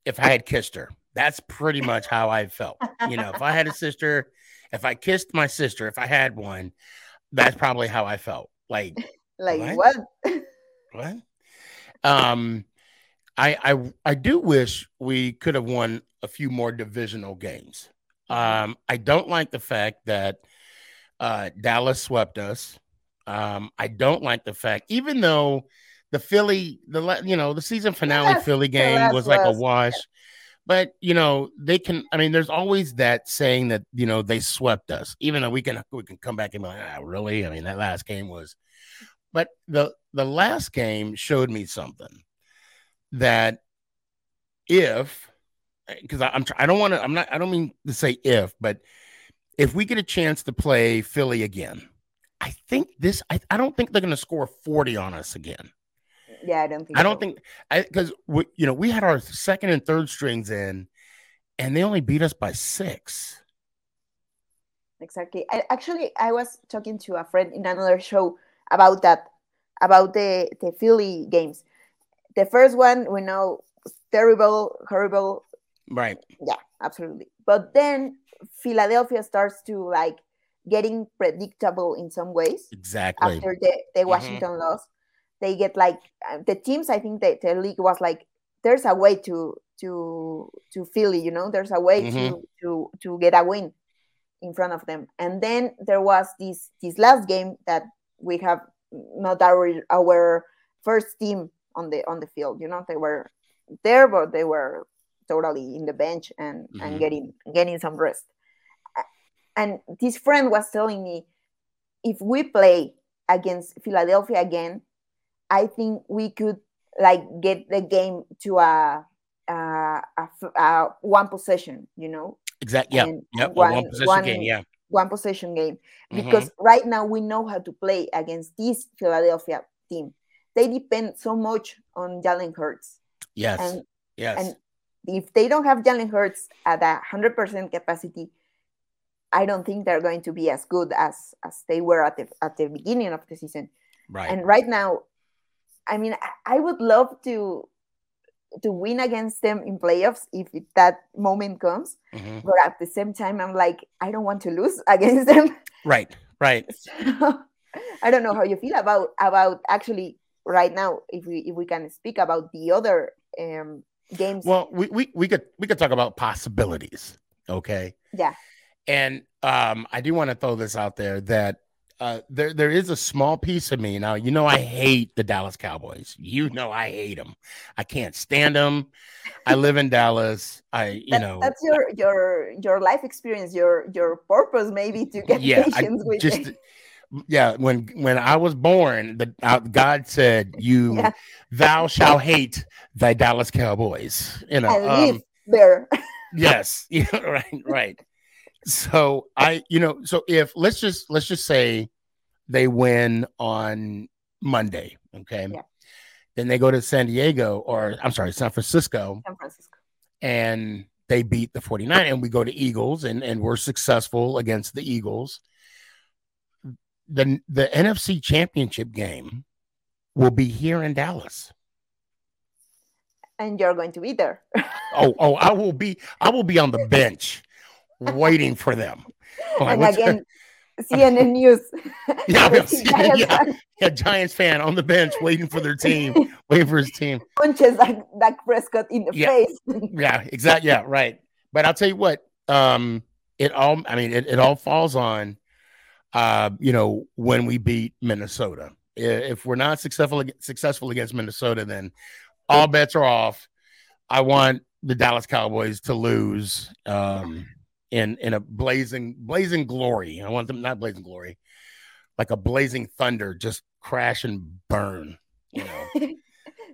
if I had kissed her. That's pretty much how I felt. You know, if I had a sister, if I kissed my sister, if I had one, that's probably how I felt. Like, like what? What? what? Um, I I I do wish we could have won a few more divisional games. Um, I don't like the fact that uh, Dallas swept us. Um, I don't like the fact, even though the Philly, the you know, the season finale Philly game was like a wash, But you know, they can. I mean, there's always that saying that you know they swept us, even though we can we can come back and be like, ah, really? I mean, that last game was. But the the last game showed me something that if because I'm I don't want to I'm not I don't mean to say if, but if we get a chance to play Philly again, I think this I, I don't think they're going to score 40 on us again. Yeah, I don't think I don't so. think I because you know we had our second and third strings in, and they only beat us by six. Exactly. I, actually, I was talking to a friend in another show about that, about the the Philly games. The first one we know terrible, horrible. Right. Yeah, absolutely. But then Philadelphia starts to like getting predictable in some ways. Exactly. After the, the mm-hmm. Washington mm-hmm. loss, they get like uh, the teams. I think that the league was like, there's a way to to to Philly. You know, there's a way mm-hmm. to to to get a win in front of them. And then there was this this last game that we have not our our first team on the on the field. You know, they were there, but they were totally in the bench and mm-hmm. and getting getting some rest. And this friend was telling me, if we play against Philadelphia again, I think we could like get the game to a a, a, a one possession, you know. Exactly. Yeah. Yep. One, one possession one, game. Yeah. One possession game mm-hmm. because mm-hmm. right now we know how to play against this Philadelphia team. They depend so much on Jalen Hurts. Yes. And, yes. And if they don't have Jalen Hurts at a hundred percent capacity, I don't think they're going to be as good as as they were at the at the beginning of the season. Right. And right now, I mean, I would love to to win against them in playoffs if that moment comes. Mm-hmm. But at the same time, I'm like, I don't want to lose against them. Right. Right. So, I don't know how you feel about about actually right now if we if we can speak about the other um, games. Well, we, we we could we could talk about possibilities. Okay. Yeah. And um, I do want to throw this out there that uh, there there is a small piece of me now. You know, I hate the Dallas Cowboys. You know, I hate them. I can't stand them. I live in Dallas. I, you that, know, that's your your your life experience, your your purpose, maybe to get yeah, patience I with just. It yeah when when i was born the uh, god said you yeah. thou shall hate thy dallas cowboys you know um, there yes yeah right right so i you know so if let's just let's just say they win on monday okay yeah. then they go to san diego or i'm sorry san francisco san francisco and they beat the 49 and we go to eagles and and we're successful against the eagles the the NFC Championship game will be here in Dallas. And you're going to be there. oh, oh, I will be I will be on the bench waiting for them. and again, CNN News. yeah, Giants yeah, yeah, Giants fan on the bench waiting for their team, waiting for his team. Punches like Dak Prescott in the yeah. face. yeah, exactly. Yeah, right. But I'll tell you what, um, it all I mean, it, it all falls on uh, you know, when we beat Minnesota. If we're not successful successful against Minnesota, then all bets are off. I want the Dallas Cowboys to lose um, in in a blazing blazing glory. I want them not blazing glory, like a blazing thunder, just crash and burn. You know.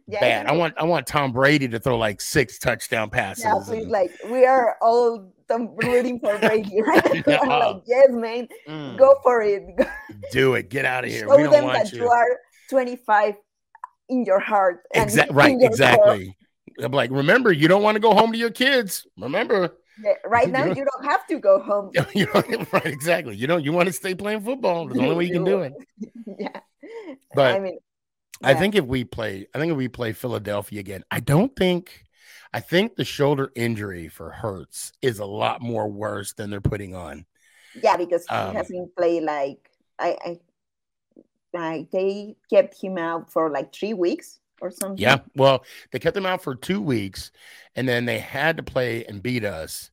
yeah, bad. I want I want Tom Brady to throw like six touchdown passes. Yeah, please, and... like we are all rooting for Brady, right? no. like, yes, man, mm. go for it. Do it. Get out of here. Show we don't them want that you. you are 25 in your heart. Exactly. Right. Exactly. Core. I'm like, remember, you don't want to go home to your kids. Remember. Yeah, right now, you, you don't have to go home. you right, exactly. You know, you want to stay playing football. That's the only way you can do it. yeah. But I mean, yeah. I think if we play, I think if we play Philadelphia again, I don't think, I think the shoulder injury for Hurts is a lot more worse than they're putting on. Yeah, because he um, hasn't played like I, I, I, they kept him out for like three weeks or something. Yeah, well, they kept them out for two weeks, and then they had to play and beat us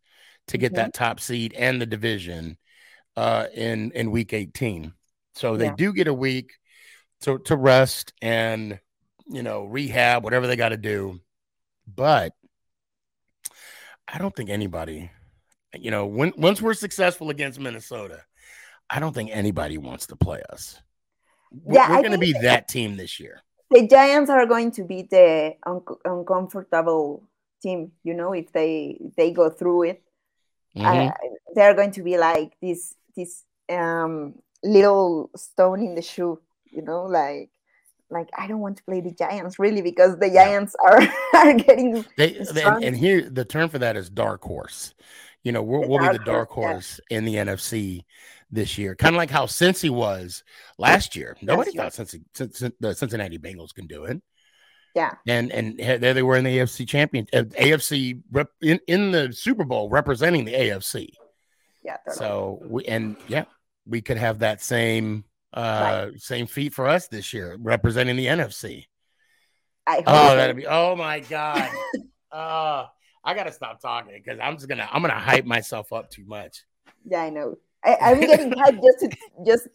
to get that top seed and the division uh, in in week eighteen. So they yeah. do get a week to to rest and you know rehab whatever they got to do but I don't think anybody, you know, when once we're successful against Minnesota, I don't think anybody wants to play us. We're, Yeah, we're going to be that team this year. The Giants are going to be the un- uncomfortable team, you know, if they they go through it. Mhm. uh, they're going to be like this this um little stone in the shoe you know like like i don't want to play the giants really because the giants are are getting They, It's they- fun. and, and here the term for that is dark horse. You know, we'll, we'll be the dark horse, yeah. horse in the NFC this year, kind of like how Cincy was last year. Nobody year. thought Cincy, Cin- Cin- the Cincinnati Bengals can do it, yeah and and there they were in the AFC champion, uh, AFC rep, in in the Super Bowl representing the AFC. yeah. So we and yeah, we could have that same uh same feat for us this year, representing the NFC. I hope Oh, that'd be oh my god. uh I gotta stop talking because I'm just gonna I'm gonna hype myself up too much. yeah i know I, i'm getting hyped just to just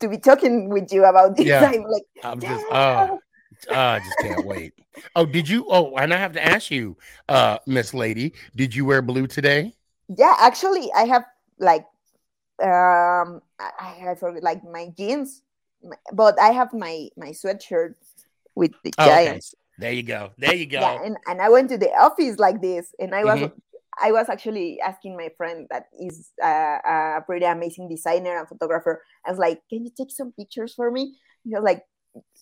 to, be talking with you about this Yeah. i'm like I'm just "Yeah." oh I just can't wait. Oh, did you oh and I have to ask you, uh, Miss Lady, did you wear blue today? yeah actually i have like um i, I forget like my jeans but i have my my sweatshirt with the Oh, okay. giants There you go. There you go. yeah and, and i went to the office like this and i was Mhm. I was actually asking my friend that is a, a pretty amazing designer and photographer i was like can you take some pictures for me he was like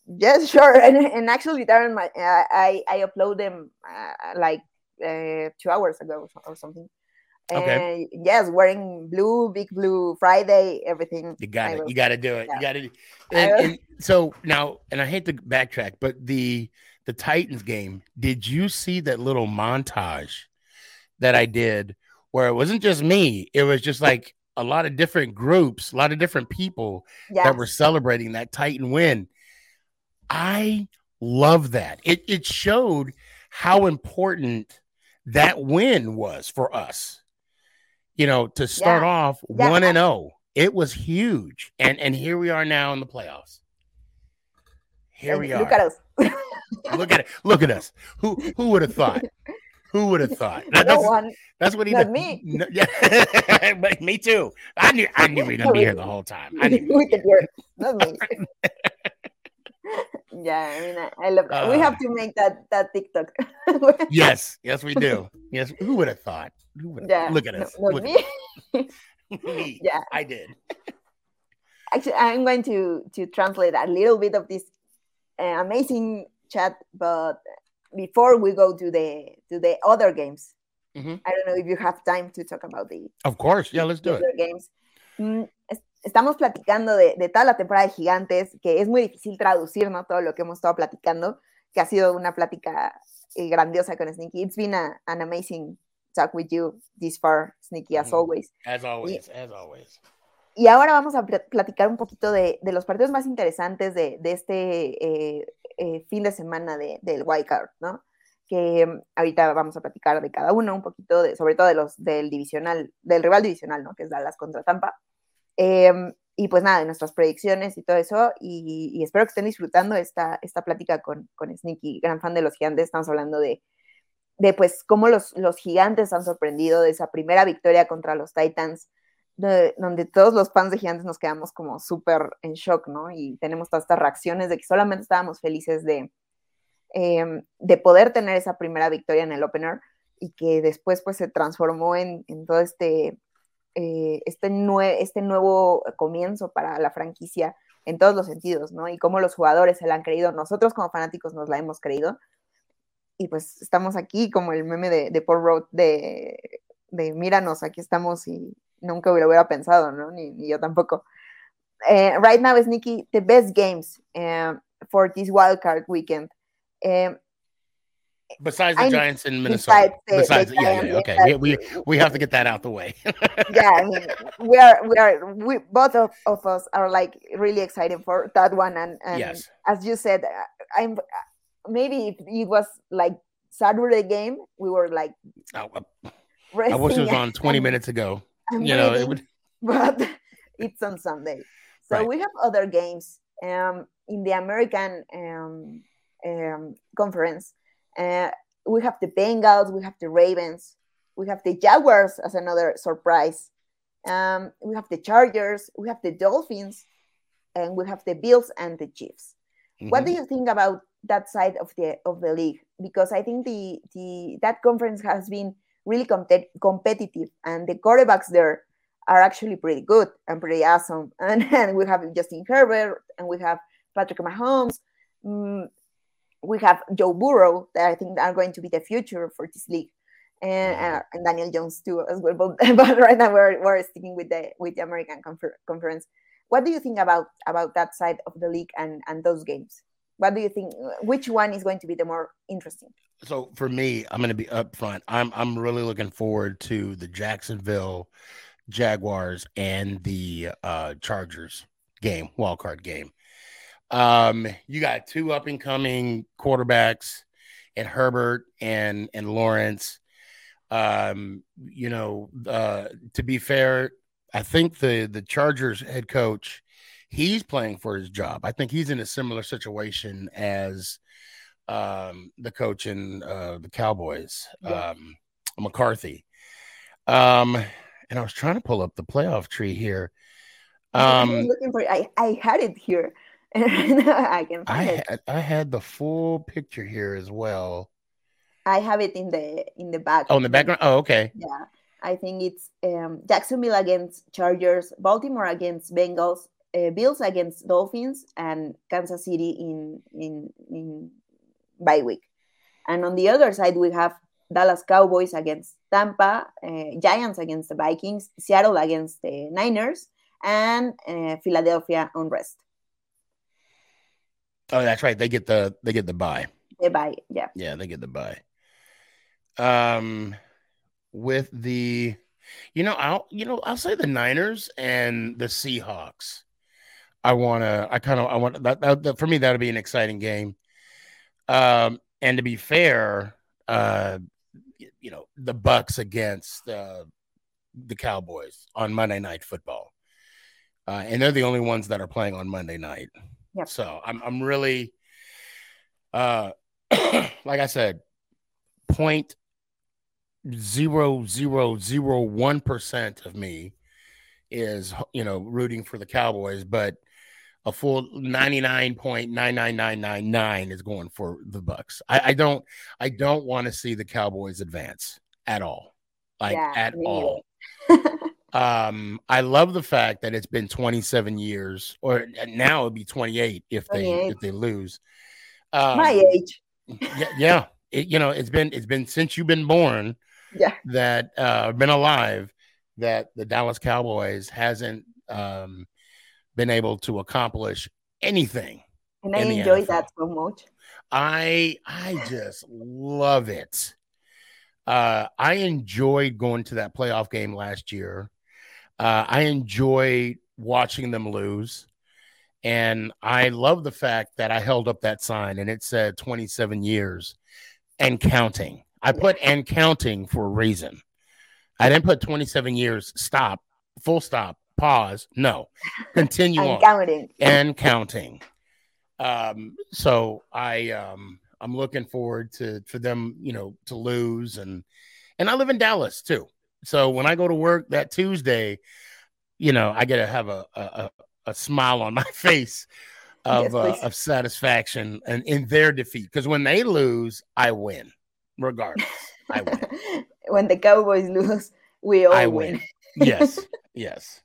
yes sure and, and actually Darren, my uh, i i upload them uh, like uh, two hours ago or so- or something Okay. and yes wearing blue big blue friday everything You got it. You got to do it. Yeah. You got to. And, and so now, and I hate to backtrack, but the the Titans game. Did you see that little montage that I did, where it wasn't just me? It was just like a lot of different groups, a lot of different people yeah that were celebrating that Titan win. I love that. It it showed how important that win was for us. You know, to start Yeah. off Yeah, one and zero, it was huge, and and here we are now in the playoffs. Here and we look are. Look at us Look at it. Look at us. Who who would have thought? Who would have thought? That- no that's, one that's what he did. me. No, yeah, but me too. I knew I knew we gonna be here the whole time. I knew. with the beard, not me. yeah, I mean, I, I love. we Uh. have to make that that TikTok. Yes, yes, we do. Yes, who would have thought? Who would yeah, look at no- us? not Look me. at me. Yeah. I did. Actually, I'm going to to translate a little bit of this uh, amazing chat, but before we go to the to the other games, Mhm. I don't know if you have time to talk about the Of course. Yeah, let's do it. Other Games. Mm, es- estamos platicando de, de toda la temporada de Gigantes, que es muy difícil traducir, ¿no? Todo lo que hemos estado platicando, que ha sido una plática eh, grandiosa con Sneaky. It's been a- an amazing talk with you this far, Sneaky, as Mhm. always. As always, as always. Y ahora vamos a pl- platicar un poquito de, de los partidos más interesantes de, de este eh, eh, fin de semana de, del Wild Card, ¿no? Que mm, ahorita vamos a platicar de cada uno, un poquito de, sobre todo de los del divisional, del rival divisional, ¿no? Que es Dallas contra Tampa. Em, y pues nada, de nuestras predicciones y todo eso. Y, y espero que estén disfrutando esta, esta plática con, con Sneaky, gran fan de los gigantes. Estamos hablando de, de pues cómo los, los gigantes han sorprendido de esa primera victoria contra los Titans de- donde todos los fans de Gigantes nos quedamos como súper en shock, ¿no? Y tenemos todas estas reacciones de que solamente estábamos felices de, em, de poder tener esa primera victoria en el opener y que después pues se transformó en, todo este, eh, este, nue- este nuevo comienzo para la franquicia en todos los sentidos, ¿no? Y cómo los jugadores se la han creído, nosotros como fanáticos nos la hemos creído. Y pues estamos aquí como el meme de, de Paul Road de, de míranos, aquí estamos y nunca hubiera, hubiera pensado, ¿no? Ni, ni yo tampoco. Eh, right now, Sneaky, the best games um, for this wildcard weekend. Um, Besides the I- Giants in Minnesota. besides Besides, yeah, yeah, okay. We, we we have to get that out the way. yeah, I mean, we are, we are, we both of, of us are like really excited for that one. And, and yes. as you said, uh, I'm maybe if it was like Saturday game, we were like, I, I wish it was on 20 and- minutes ago. And You know, it would but it's on Sunday. So Right. we have other games um, in the American um, um, conference. Uh, we have the Bengals, we have the Ravens, We have the Jaguars as another surprise. Um, we have the Chargers. We have the Dolphins, and we have the Bills and the Chiefs. Mm-hmm. What do you think about that side of the of the league? Because I think the the that conference has been really com- competitive, and the quarterbacks there are actually pretty good and pretty awesome. And, and we have Justin Herbert, and we have Patrick Mahomes. Mm, we have Joe Burrow that I think are going to be the future for this league, and, uh, and Daniel Jones too as well. But, but, right now we're, we're sticking with the with the American Confer- Conference. What do you think about about that side of the league and and those games? What do you think? Which one is going to be the more interesting? So for me, I'm going to be upfront. I'm I'm really looking forward to the Jacksonville Jaguars and the uh, Chargers game, wild card game. Um, you got two up and coming quarterbacks and Herbert and and Lawrence. Um, you know, uh, to be fair, I think the the Chargers head coach, he's playing for his job. I think he's in a similar situation as um, the coach in uh, the Cowboys, yeah. um, McCarthy. Um, and I was trying to pull up the playoff tree here. Um, I looking for I, I had it here. I can I had, I had the full picture here as well. I have it in the in the back. Oh, in the background. Oh, okay. Yeah, I think it's um, Jacksonville against Chargers, Baltimore against Bengals, uh, Bills against Dolphins, and Kansas City in in in bye week. And on the other side, we have Dallas Cowboys against Tampa, uh, Giants against the Vikings, Seattle against the Niners, and uh, Philadelphia on rest. Oh, that's right. They get the they get the bye. They buy, yeah. Yeah, they get the bye. Um, with the, you know, I'll you know I'll say the Niners and the Seahawks. I want to. I kind of. I want that, that, that. For me, that'll be an exciting game. Um, and to be fair, uh, you know, the Bucs against uh, the Cowboys on Monday Night Football, uh, and they're the only ones that are playing on Monday night. Yep. So I'm I'm really uh like I said, point zero zero zero one percent of me is you know rooting for the Cowboys, but a full 99.99999 is going for the Bucs I, I don't i don't want to see the cowboys advance at all like yeah, at all Um, I love the fact that it's been 27 years, or now it'd be 28 if 28. they if they lose. Um, My age. yeah, yeah. It, you know, it's been it's been since you've been born. Yeah. That uh, been alive. That the Dallas Cowboys hasn't um, been able to accomplish anything. And I enjoy that so much. I I just love it. Uh, I enjoyed going to that playoff game last year. Uh, I enjoy watching them lose. And I love the fact that I held up that sign and it said 27 years and counting. I put and counting for a reason. I didn't put 27 years, stop, full stop, pause. No, continue on counting and counting. Um, so I um I'm looking forward to for them, you know, to lose and and I live in Dallas too. So when I go to work that Tuesday, you know, I get to have a, a, a smile on my face of yes, uh, of satisfaction and in their defeat because when they lose, I win, regardless. I win. when the Cowboys lose, we all I win. win. yes, yes.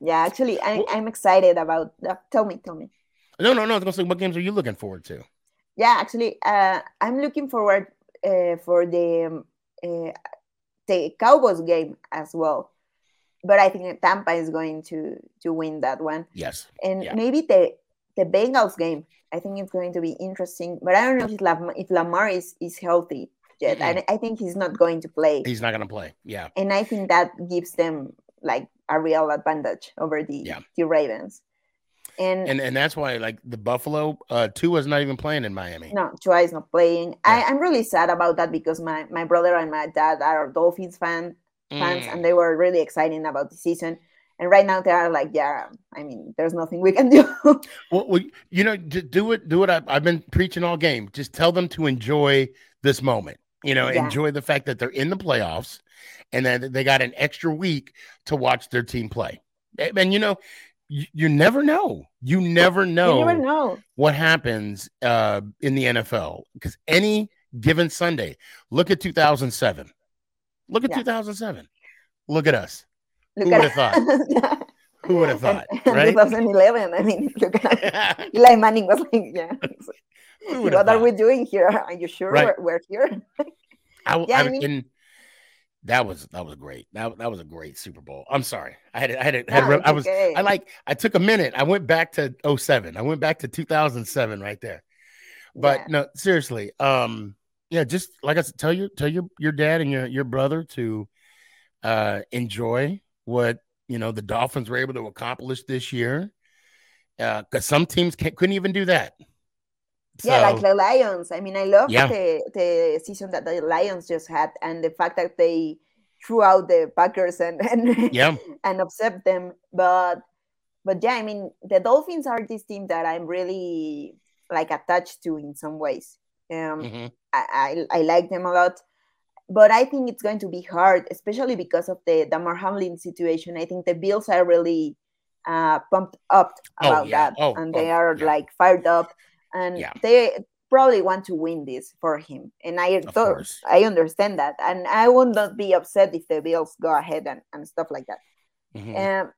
Yeah, actually, I, well, I'm excited about. Uh, tell me, tell me. No, no, no. I was gonna say, what games are you looking forward to? Yeah, actually, uh, I'm looking forward uh, for the um, uh, the Cowboys game as well. But I think Tampa is going to to win that one. Yes. And yeah. maybe the the Bengals game. I think it's going to be interesting. But I don't know if Lamar, if Lamar is, is healthy yet. Mm-hmm. I, I think he's not going to play. He's not going to play. Yeah. And I think that gives them like a real advantage over the yeah. the Ravens. And, and and that's why like the Buffalo uh was not even playing in Miami. No, Tua is not playing. Yeah. I, I'm really sad about that because my my brother and my dad are Dolphins fan fans mm. and they were really excited about the season. And right now they are like, yeah, I mean, there's nothing we can do. well, well, you know, do it, do it. I've been preaching all game. Just tell them to enjoy this moment You know, Yeah. enjoy the fact that they're in the playoffs and that they got an extra week to watch their team play. And, and, you know, you, you never know. You never know, You never know. what happens uh, in the NFL because any given Sunday, look at 2007. Look at Yeah. 2007. Look at us. Look Who would have thought? yeah. Who would have And- thought? and Right? 2011. I mean, look at Eli Manning was like, yeah. What are we doing here? Are you sure Right. we're, we're here? I, Yeah, I, I mean- that was that was great. That, that was a great Super Bowl. I'm sorry. I had it- I had it. Had No, I was okay. I like I took a minute. I went back to 07. I went back to 2007 right there. But Yeah. no, seriously. Um yeah, just like I said, tell your tell your your dad and your your brother to uh enjoy what you know the Dolphins were able to accomplish this year. Uh cuz some teams can't, couldn't even do that. Yeah, like the Lions. I mean, I love Yeah. the the season that the Lions just had, and the fact that they threw out the Packers and and yeah. and upset them. But but yeah, I mean, the Dolphins are this team that I'm really like attached to in some ways. Um, mhm. I, I I like them a lot, but I think it's going to be hard, especially because of the Damar Hamlin situation. I think the Bills are really uh, pumped up Oh, about yeah. that, Oh, and they oh, are yeah. like fired up, and Yeah. they probably want to win this for him. And I thought- I understand that, and I would not be upset if the Bills go ahead and, and stuff like that. Mhm. Um,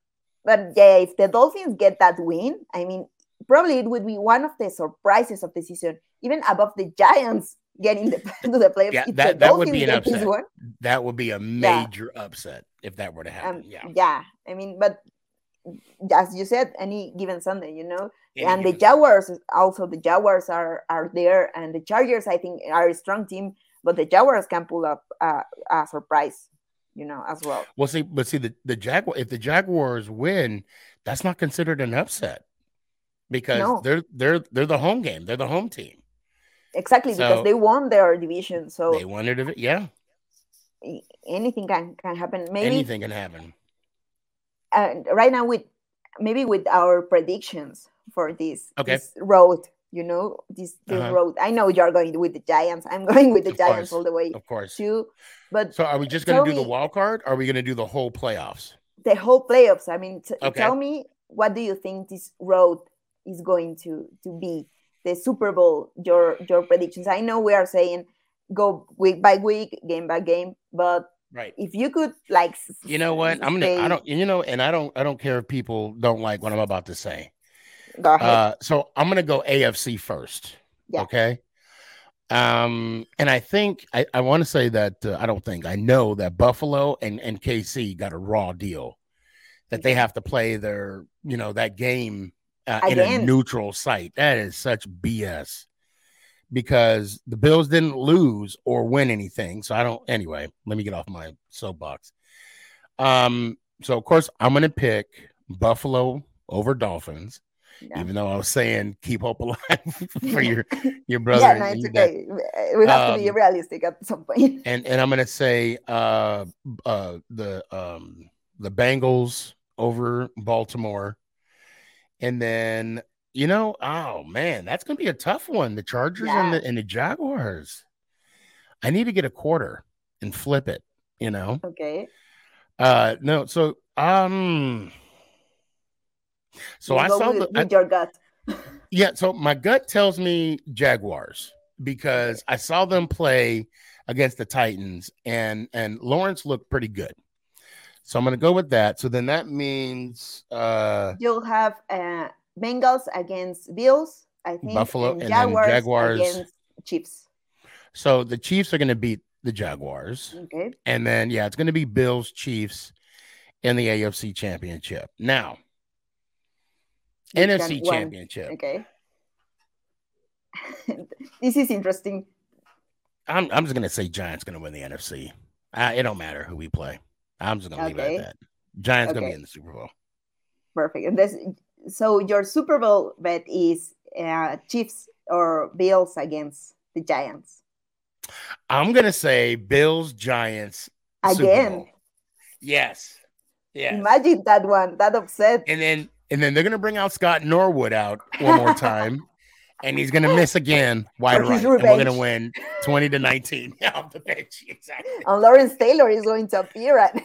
but yeah, if the Dolphins get that win, I mean, probably it would be one of the surprises of the season, even above the Giants getting the, to the playoffs. Yeah, that- that would be an upset. one, That would be a major upset if that were to happen. um, yeah. yeah, I mean, but as you said, any given Sunday, you know, Any and the Jaguars also the Jaguars are are there, and the Chargers I think are a strong team, but the Jaguars can pull up uh, a surprise, you know, as well. Well, see, but see the the Jaguar. If the Jaguars win, that's not considered an upset because No. they're they're they're the home game. They're the home team. Exactly So- because they won their division, so They wanted it. Yeah, anything can can happen. Maybe anything can happen. Uh, right now with maybe with our predictions for this, Okay. this road you know this, this Uh-huh. road i know you're going with the giants i'm going with the Of giants course. all the way Of course. too but So, are we just going to do the wild card? Or are we going to do the whole playoffs? the whole playoffs i mean t- Okay. tell me what do you think this road is going to to be the super bowl your your predictions i know we are saying go week by week game by game but Right. if you could like You know what? I'm gonna. I don't. You know, and I don't. I don't care if people don't like what I'm about to say. go ahead Uh, so I'm gonna go AFC first. Yeah. Okay. Um, and I think I, I want to say that uh, I don't think I know that Buffalo and, and KC got a raw deal that they have to play their you know that game uh, in a neutral site. That is such BS because the Bills didn't lose or win anything. So I don't. Anyway, let me get off my soapbox. Um, so of course I'm gonna pick Buffalo over Dolphins Yeah. even though I was saying keep hope alive for your your brother. yeah, no, it's okay. We have to be Um, realistic at some point. And and I'm gonna say uh uh the um the Bengals over Baltimore, and then you know oh man that's gonna be a tough one. The Chargers and the and the Jaguars. I need to get a quarter and flip it. You know. Okay. Uh no. So um. So You I saw with, the I- with your gut. Yeah, so my gut tells me Jaguars because I saw them play against the Titans and and Lawrence looked pretty good. So I'm going to go with that. So then that means uh You'll have uh, Bengals against Bills, I think. Buffalo, and and Jaguars, Jaguars. against Chiefs. so the Chiefs are going to beat the Jaguars. Okay. And then yeah, it's going to be Bills Chiefs in the AFC Championship. Now, NFC? Championship. Okay. this is interesting. I'm I'm just going to say Giants going to win the NFC. Uh, it don't matter who we play. I'm just going to leave Okay. it at that. Giants going to be in the Super Bowl. Perfect. And this, so your Super Bowl bet is uh, Chiefs or Bills against the Giants. I'm gonna say Bills Giants Again. Yes. Yeah. Imagine that one, that upset. and then and then they're gonna bring out Scott Norwood out one more time. and he's gonna miss again wide right. And we're gonna win 20 to 19 off the bench. Exactly. And Lawrence Taylor is going to appear at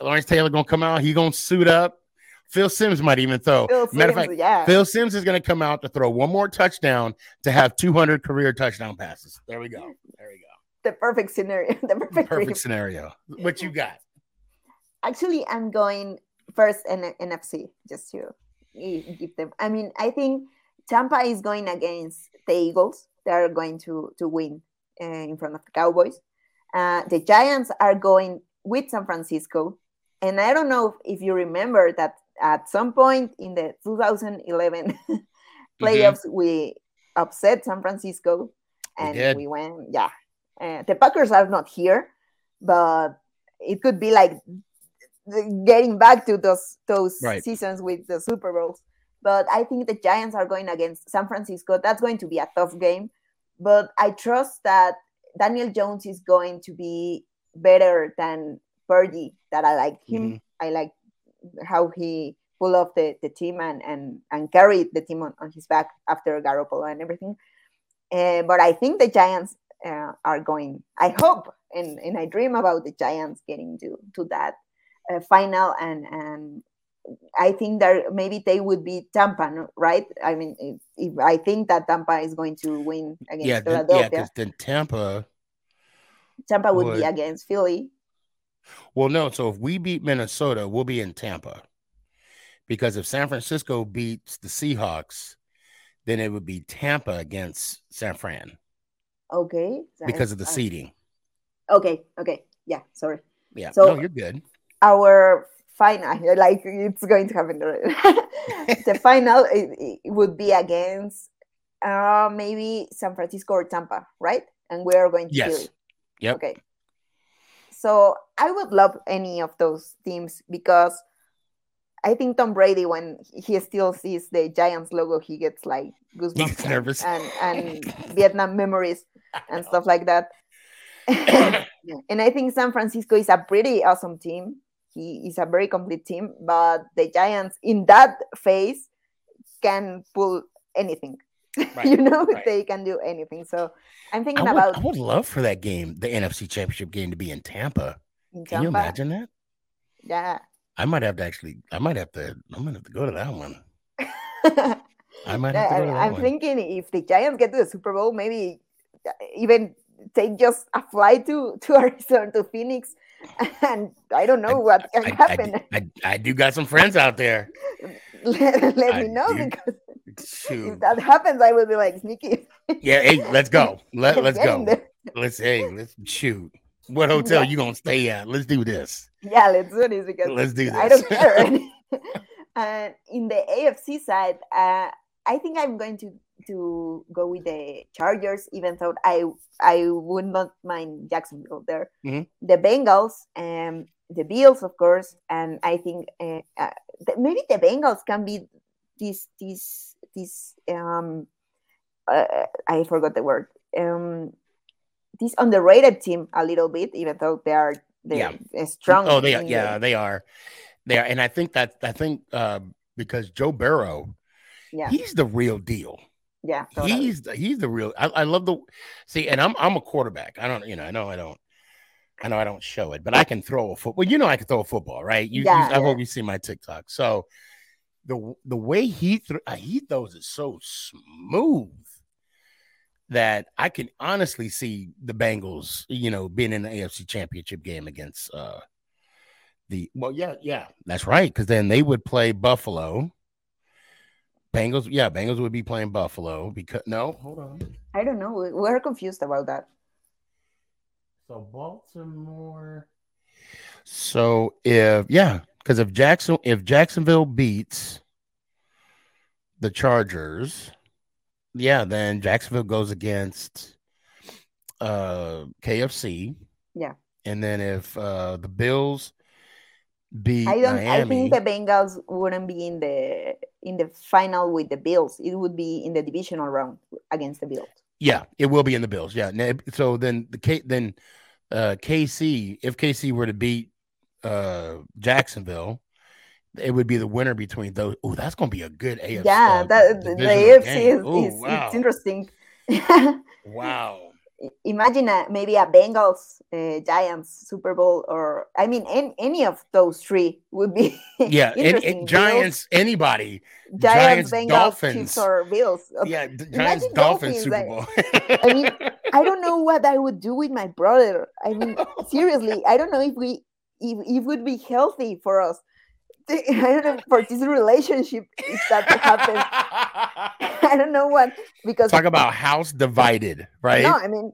Lawrence Taylor gonna come out, he gonna suit up. Phil Simms might even throw. Phil Matter of fact, yeah. Phil Simms is going to come out to throw one more touchdown to have 200 career touchdown passes. There we go. There we go. The perfect scenario. The perfect, perfect scenario. What you got? Actually, I'm going first in NFC just to give them. I mean, I think Tampa is going against the Eagles. They are going to to win uh, in front of the Cowboys. Uh, the Giants are going with San Francisco, and I don't know if you remember that at some point in the 2011 playoffs, mm-hmm. we upset San Francisco, and we, we went. Yeah, uh, the Packers are not here, but it could be like getting back to those those right. seasons with the Super Bowls. But I think the Giants are going against San Francisco. That's going to be a tough game. But I trust that Daniel Jones is going to be better than Purdy. That I like him. Mm-hmm. I like how he pulled off the, the team and, and, and carried the team on, on his back after Garoppolo and everything. Uh, but I think the Giants uh, are going, I hope, and, and I dream about the Giants getting to, to that uh, final and, and I think that maybe they would be Tampa, right? I mean, if, if I think that Tampa is going to win against yeah, Philadelphia. yeah, because then Tampa, Tampa would, would, be against Philly. Well, no. So if we beat Minnesota, we'll be in Tampa. Because if San Francisco beats the Seahawks, then it would be Tampa against San Fran. Okay. Because of the seeding. Okay. Okay. Yeah. Sorry. Yeah. So no, you're good. Our final, like it's going to happen. the final it, it would be against uh maybe San Francisco or Tampa, right? And we are going to yes. Yep. Okay. So I would love any of those teams because I think Tom Brady, when he still sees the Giants logo, he gets like goosebumps nervous. and and Vietnam memories and stuff like that. and I think San Francisco is a pretty awesome team. He is a very complete team, but the Giants in that phase can pull anything. Right, you know, right. they can do anything. So I'm thinking I would, about. I would love for that game, the NFC Championship game, to be in Tampa. Can you imagine that? Yeah. I might have to actually. I might have to. I'm gonna have to go to that one. I might have to go to that one. I'm one. thinking if the Giants get to the Super Bowl, maybe uh, even take just a flight to to Arizona to Phoenix, and I don't know I, what can I, happen. I, I, I, do got some friends out there. let, let me know do. because Shoot. if that happens, I will be like sneaky. yeah, hey, let's go. Let let's go. Let's hey, let's shoot. What hotel yeah. you gonna stay at? Let's do this. Yeah, let's do this because let's do this. I don't care. and in the AFC side, uh, I think I'm going to to go with the Chargers, even though I I would not mind Jacksonville there. Mm-hmm. The Bengals and the Bills, of course, and I think uh, uh, maybe the Bengals can be this this this um uh, I forgot the word um this underrated team a little bit, even though they are they yeah. strong. Oh, they are, yeah, the... they are. They are, and I think that I think uh, because Joe Burrow, yeah, he's the real deal. Yeah, totally. he's the, he's the real. I, I love the see, and I'm I'm a quarterback. I don't, you know, I know I don't. I know I don't show it, but I can throw a football. You know I can throw a football, right? You, yeah, you I hope you see my TikTok. So the the way he th- he throws it so smooth that I can honestly see the Bengals, you know, being in the AFC Championship game against uh the well, yeah, yeah, that's right, because then they would play Buffalo. Bengals, yeah, Bengals would be playing Buffalo because no, hold on. I don't know. We're confused about that. So Baltimore. So if yeah, because if Jackson if Jacksonville beats the Chargers, yeah, then Jacksonville goes against uh KFC. Yeah. And then if uh the Bills beat I don't Miami, I think the Bengals wouldn't be in the in the final with the Bills. It would be in the divisional round against the Bills. Yeah, it will be in the Bills. Yeah. So then the K then uh KC, if KC were to beat uh Jacksonville, it would be the winner between those. Oh, that's going to be a good AFC. Yeah, uh, that, the AFC game. is, Ooh, is wow. it's interesting. Wow. Imagine a, maybe a Bengals uh, Giants Super Bowl, or I mean, any, any of those three would be Yeah, and, and Bills, Giants, anybody. Giants, Giants, Bengals, Dolphins. Chiefs, or Bills. Yeah, Giants, Imagine Dolphins, Dolphins, Super I- Bowl. I mean, I don't know what I would do with my brother. I mean, seriously, I don't know if we if it would be healthy for us. I don't know for this relationship if that happens. I don't know what because Talk about house divided, right? no, I mean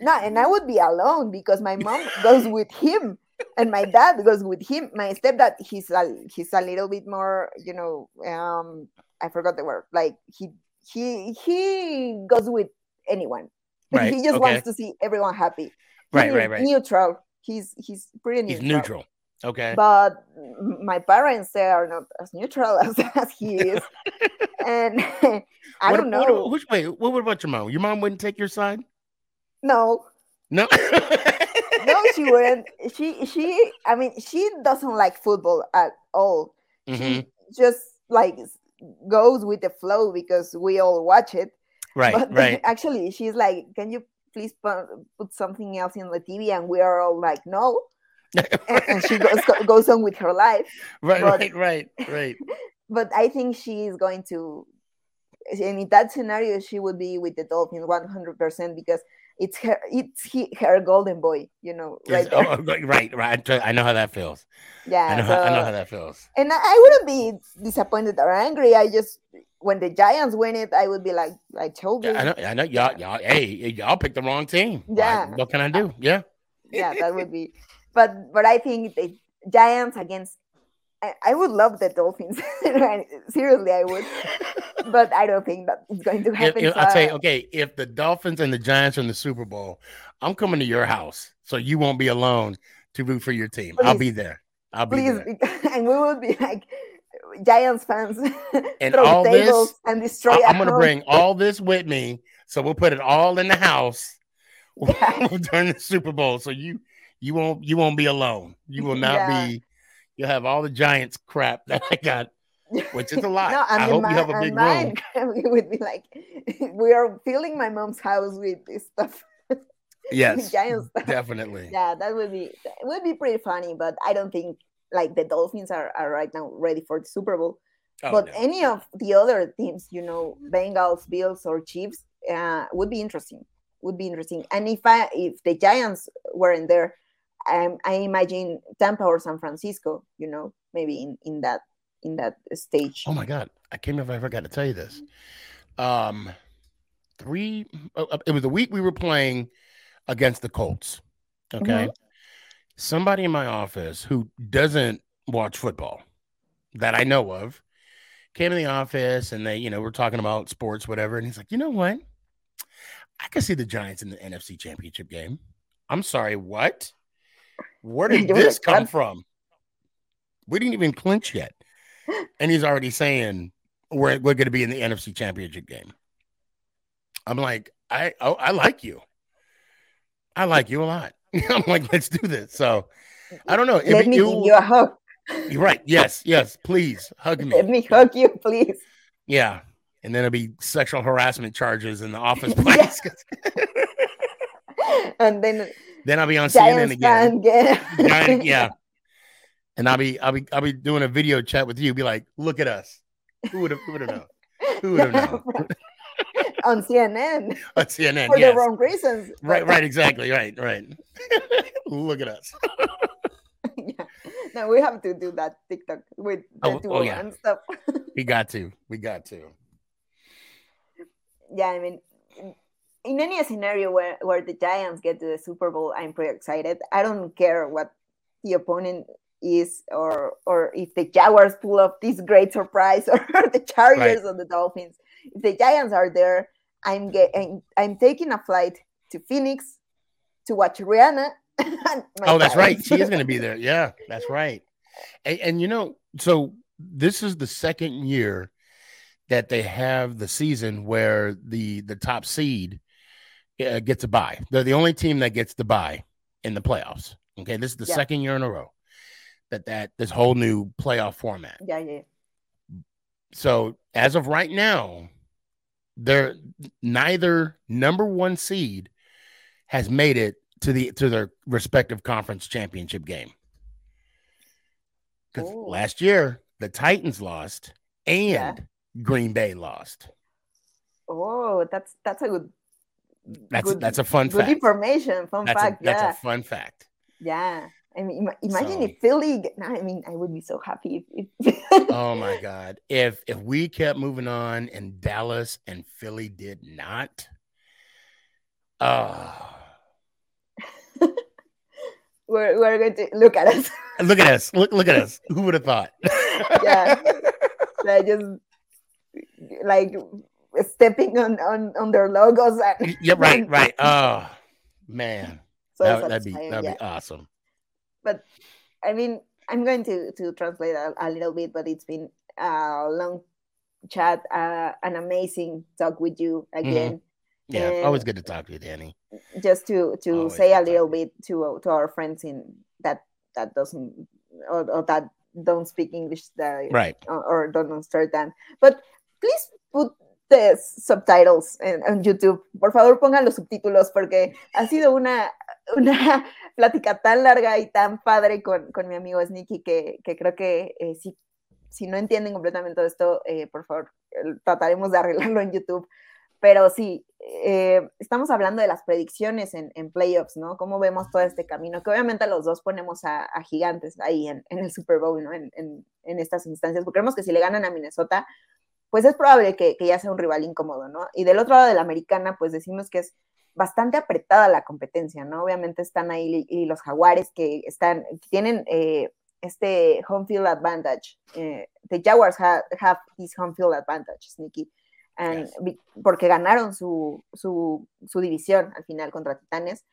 no, and I would be alone because my mom goes with him and my dad goes with him. My stepdad, he's a he's a little bit more, you know, um, I forgot the word. Like he he he goes with anyone. Right, He just okay. wants to see everyone happy. Right, He's right, right. Neutral. He's he's pretty He's neutral. Okay. But my parents they are not as neutral as, as he is. and I What- don't what- know. which way? What, what about your mom? Your mom wouldn't take your side? no, No. no, she wouldn't. She she I mean she doesn't like football at all. Mhm. She just like goes with the flow because we all watch it. Right, but right. actually she's like, Can you please put, put something else in the TV? And we are all like, No. and, she goes goes on with her life. right, but- right, right, right. But I think she is going to and in that scenario she would be with the Dolphins 100 percent because it's her it's he, her golden boy, you know, right oh, oh, right, right. I know how that feels. yeah. I know, how, I know how that feels. and I, I wouldn't be disappointed or angry. I just when the Giants win it, I would be like, I told you. Yeah, I know. I know. Y'all, y'all. Hey, y'all picked the wrong team. Yeah. What can I do? Yeah. yeah, that would be. But but I think the Giants against. I, I would love the Dolphins. Seriously, I would. But I don't think that it's going to happen. if, so I'll tell you, okay, if the Dolphins and the Giants are in the Super Bowl, I'm coming to your house, so you won't be alone to root for your team. I'll be there. I'll be please, there. and we will be like Giants fans, And all this- and destroy. I- a I'm going to bring all this with me, so we'll put it all in the house Yeah. during the Super Bowl. So you you won't you won't be alone. You will not Yeah. be. You'll have all the Giants crap that I got, which is a lot. No, I the hope mi- you have a big mine, room. It would be like we are filling my mom's house with this stuff. Yes, Giants stuff. definitely. Yeah, that would be it would be pretty funny, but I don't think like the Dolphins are, are right now ready for the Super Bowl. Oh, but no. any of the other teams, you know, Bengals, Bills, or Chiefs, uh, would be interesting. Would be interesting. And if I if the Giants weren't there, um, I imagine Tampa or San Francisco, you know, maybe in in that in that stage. Oh my god, I can't remember if I forgot to tell you this. Um, three. uh, uh, It was the week we were playing against the Colts. Okay, somebody in my office who doesn't watch football that I know of came in the office and they, you know, we're talking about sports, whatever, and he's like, you know what? I can see the Giants in the NFC Championship game. I'm sorry, what? Where did this come from? We didn't even clinch yet. And he's already saying we're, we're going to be in the NFC Championship game. I'm like, I oh, I like you. I like you a lot. I'm like, let's do this. So I don't know. Let it- me it give you a hug. you're right. Yes, yes. Please hug me. Let me. hug you, please. Yeah. And then it'll be sexual harassment charges in the office place. and then then I'll be on CNN again. Giant- yeah. And I'll be I'll be I'll be doing a video chat with you. Be like, look at us. Who would have who would have known? Who would have known? on CNN On CNN. for yes. the wrong reasons. Right, right, exactly. Right, right. look at us. yeah. No, we have to do that TikTok with oh, the Oh, oh, yeah. and stuff. We got to. We got to. yeah, I mean, in- any scenario where, where the Giants get to the Super Bowl, I'm pretty excited. I don't care what the opponent is or or if the Jaguars pull off this great surprise or the Chargers or the Dolphins. If the Giants are there, I'm getting I'm taking a flight to Phoenix to watch Rihanna. Oh, that's right. She is going to be there. Yeah, that's right. And, and you know, so this is the second year that they have the season where the the top seed uh, gets a bye. They're the only team that gets the bye in the playoffs. Okay, this is the Yeah. second year in a row. that that this whole new playoff format. Yeah, yeah. So as of right now, they're neither number one seed has made it to the to their respective conference championship game. Because last year the Titans lost and Yeah. Green Bay lost. Oh, that's that's a good That's good, that's a fun good fact. information. Fun That's, fact. a, that's yeah, a fun fact. yeah. I mean, imagine So- if Philly. I mean, I would be so happy if. if Oh my god. If if we kept moving on and Dallas and Philly did not, oh we're we're going to look at us. look at us. Look look at us. Who would have thought? Yeah. like just like stepping on on on their logos. And, yeah, right, right. Oh man. so That, that'd be that'd yeah. be awesome. but I mean, I'm going to to translate a, a little bit, but it's been a long chat, uh, an amazing talk with you Mm-hmm. again. Yeah, it's always good to talk to you, Danny. Just to to Always say a little bit to to our friends in that that doesn't or, or that don't speak English that Right. or, or don't understand. But please put the subtitles en, en YouTube. Por favor, pongan los subtítulos porque ha sido una, una plática tan larga y tan padre con, con mi amigo Sneaky que, que creo que eh, si, si no entienden completamente todo esto, eh, por favor, trataremos de arreglarlo en YouTube. Pero sí, eh, estamos hablando de las predicciones en, en playoffs, ¿no? Cómo vemos todo este camino, que obviamente los dos ponemos a, a gigantes ahí en, en el Super Bowl, ¿no? En, en estas instancias, porque creemos que si le ganan a Minnesota, pues es probable que, que ya sea un rival incómodo, ¿no? Y del otro lado de la americana, pues decimos que es bastante apretada la competencia, ¿no? Obviamente están ahí y los jaguares que están, que tienen eh, este home field advantage. Eh, the Jaguars ha, have this home field advantage, Sneaky. And, Yes. Porque ganaron su, su, su división al final contra Titanes.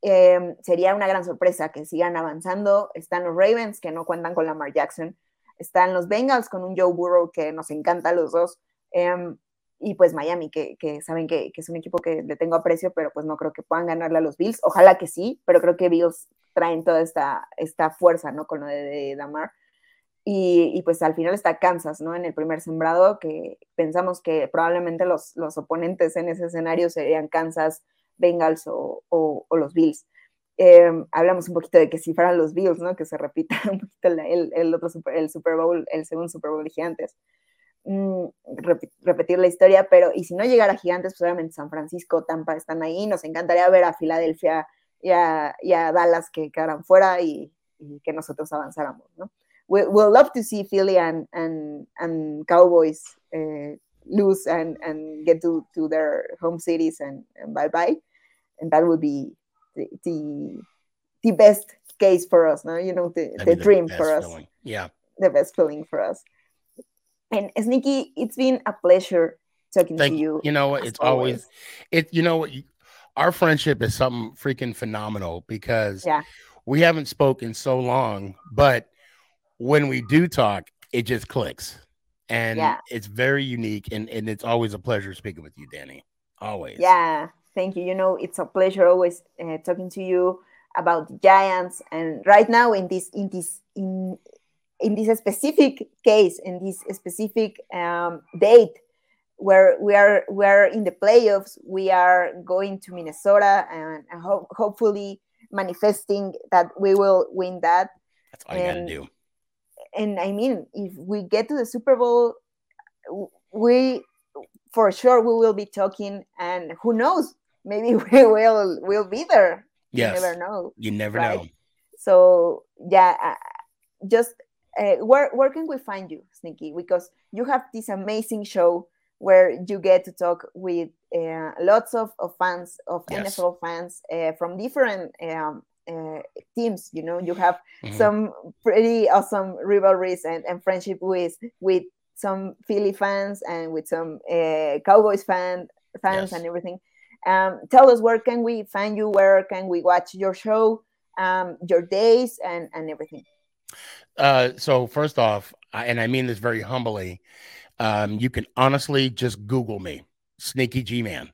Eh, sería una gran sorpresa que sigan avanzando. Están los Ravens, que no cuentan con Lamar Jackson. Están los Bengals con un Joe Burrow que nos encanta a los dos. Em, y pues Miami, que, saben que, es un equipo que le tengo aprecio, pero pues no creo que puedan ganarle a los Bills. Ojalá que sí, pero creo que Bills traen toda esta, esta fuerza, ¿no? Con lo de, Damar. Y, pues al final está Kansas, ¿no? En el primer sembrado, que pensamos que probablemente los, los oponentes en ese escenario serían Kansas, Bengals o, o los Bills. Eh, hablamos un poquito de que si fueran los Bills, ¿no? Que se repita un poquito el, otro el Super Bowl, el segundo Super Bowl de Gigantes. Mm, rep repetir la historia, pero y si no llegara Gigantes, pues obviamente San Francisco, Tampa están ahí. Nos encantaría ver a Filadelfia y a, Dallas que quedaran fuera y, que nosotros avanzáramos, ¿no? We, we'll love to see Philly and, and, Cowboys uh, lose and, and get to, to their home cities and bye bye. And that would be the, the, the best case for us, no? You know, the, the, the dream for us. Feeling. Yeah. The best feeling for us. And Sneaky, it's been a pleasure talking Thank to you. You know? It's always, always it. You know what? Our friendship is something freaking phenomenal because yeah. we haven't spoken so long, but when we do talk, it just clicks, and yeah. it's very unique, and and it's always a pleasure speaking with you, Danny. Always. Yeah. Thank you. You know, it's a pleasure always uh, talking to you about the Giants, and right now in this in this in in this specific case, in this specific um, date, where we are we are in the playoffs, we are going to Minnesota and, and ho hopefully manifesting that we will win that. That's all you got to do. And I mean, if we get to the Super Bowl, we for sure we will be talking, and who knows, maybe we will will be there. Yes. You never know. You never right? know. So yeah, uh, just uh, where where can we find you, Sneaky? Because you have this amazing show where you get to talk with uh, lots of, of fans of yes. NFL fans uh, from different um, uh, teams. You know, you have mm -hmm. some pretty awesome rivalries and, and friendship with with some Philly fans and with some uh, Cowboys fan fans yes. and everything. Um, tell us where can we find you? Where can we watch your show? Um, your days and and everything. Uh, so first off, and I mean this very humbly, um, you can honestly just Google me, Sneaky G Man,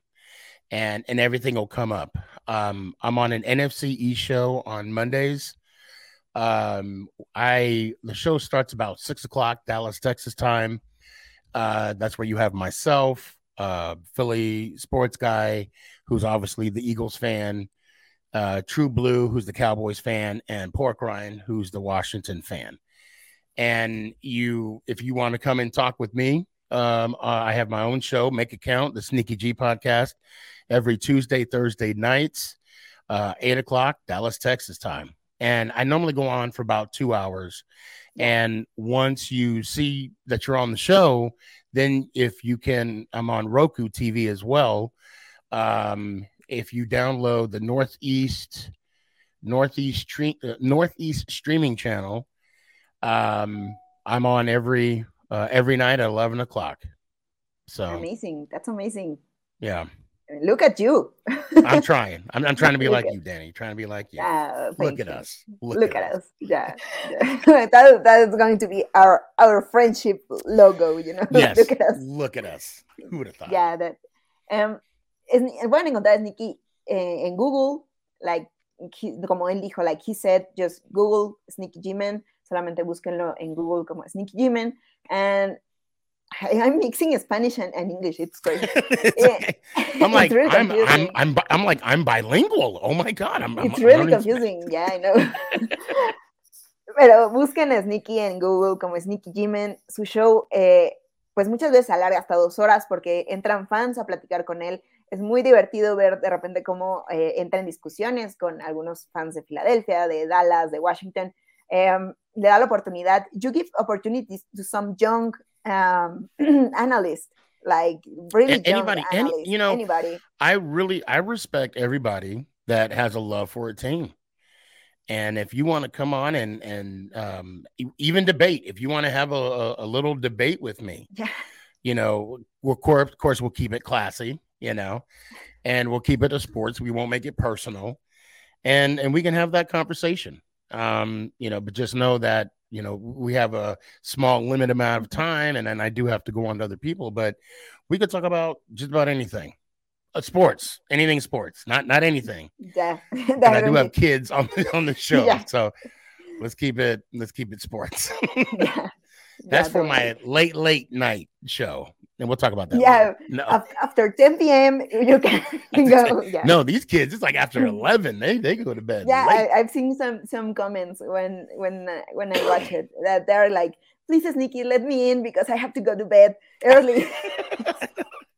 and and everything will come up. Um, I'm on an NFC E show on Mondays. Um, I the show starts about six o'clock Dallas, Texas time. Uh, that's where you have myself, uh, Philly sports guy, who's obviously the Eagles fan, uh, True Blue, who's the Cowboys fan, and Pork Ryan, who's the Washington fan. And you, if you want to come and talk with me, um, I have my own show, Make It Count, the Sneaky G podcast, every Tuesday, Thursday nights, uh, eight o'clock, Dallas, Texas time. And I normally go on for about two hours. And once you see that you're on the show, then if you can, I'm on Roku TV as well. Um, if you download the Northeast Northeast uh, Northeast streaming channel, um, I'm on every uh, every night at eleven o'clock. So amazing! That's amazing. Yeah. Look at you. I'm trying. I'm, I'm, trying to be like you, Danny. Trying to be like you. Yeah, Look at you. us. Look, Look at, at, us. us. Yeah. that, that is going to be our our friendship logo, you know. Yes. Look at us. Look at us. Who would have thought? Yeah, that um es, pueden encontrar a Sneaky eh, en Google, like he, como él dijo, like he said, just Google Sneaky G-Man, solamente búsquenlo en Google como Sneaky G-Man, and I'm mixing Spanish and, and English. It's crazy. it's I'm like, really I'm, I'm, I'm, I'm, like, I'm bilingual. Oh my God. I'm, it's really confusing. Spanish. Yeah, I know. Pero busquen a Sneaky en Google como Sneaky G-Man. Su show, eh, pues muchas veces alarga hasta dos horas porque entran fans a platicar con él es muy divertido ver de repente cómo eh, entra en discusiones con algunos fans de Filadelfia, de Dallas, de Washington. Um, le da la oportunidad. You give opportunities to some young um, analysts, like really anybody, young analysts, any, you know, anybody. I really, I respect everybody that has a love for a team. And if you want to come on and and um, even debate, if you want to have a, a, little debate with me, yeah. you know, we'll, of course we'll keep it classy you know, and we'll keep it to sports. We won't make it personal, and and we can have that conversation. Um, you know, but just know that you know we have a small limited amount of time, and then I do have to go on to other people, but we could talk about just about anything. Uh, sports, anything sports, not not anything. Yeah, and I do have kids on the, on the show, yeah. so let's keep it let's keep it sports. yeah. That's for my late late night show and we'll talk about that. Yeah, no. after 10 p.m. you can go. Yeah. No, these kids, it's like after 11, they they go to bed. Yeah, I, have seen some some comments when when when I watch it that they're like, "Please, Sneaky, let me in because I have to go to bed early."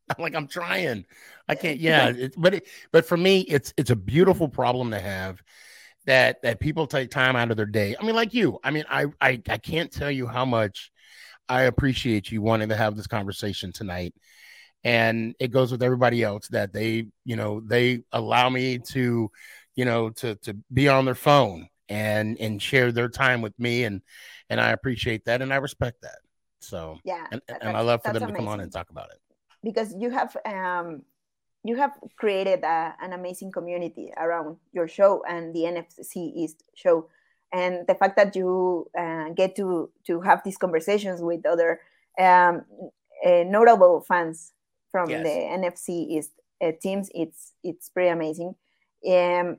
I'm like, I'm trying. I can't. Yeah, it, but it, but for me, it's it's a beautiful problem to have that that people take time out of their day. I mean, like you. I mean, I I, I can't tell you how much I appreciate you wanting to have this conversation tonight. And it goes with everybody else that they, you know, they allow me to, you know, to to be on their phone and and share their time with me and and I appreciate that and I respect that. So yeah, and, and I love for them amazing. to come on and talk about it because you have um you have created a, an amazing community around your show and the NFC East show and the fact that you uh, get to to have these conversations with other um, uh, notable fans from yes. the NFC East uh, teams, it's it's pretty amazing. Um,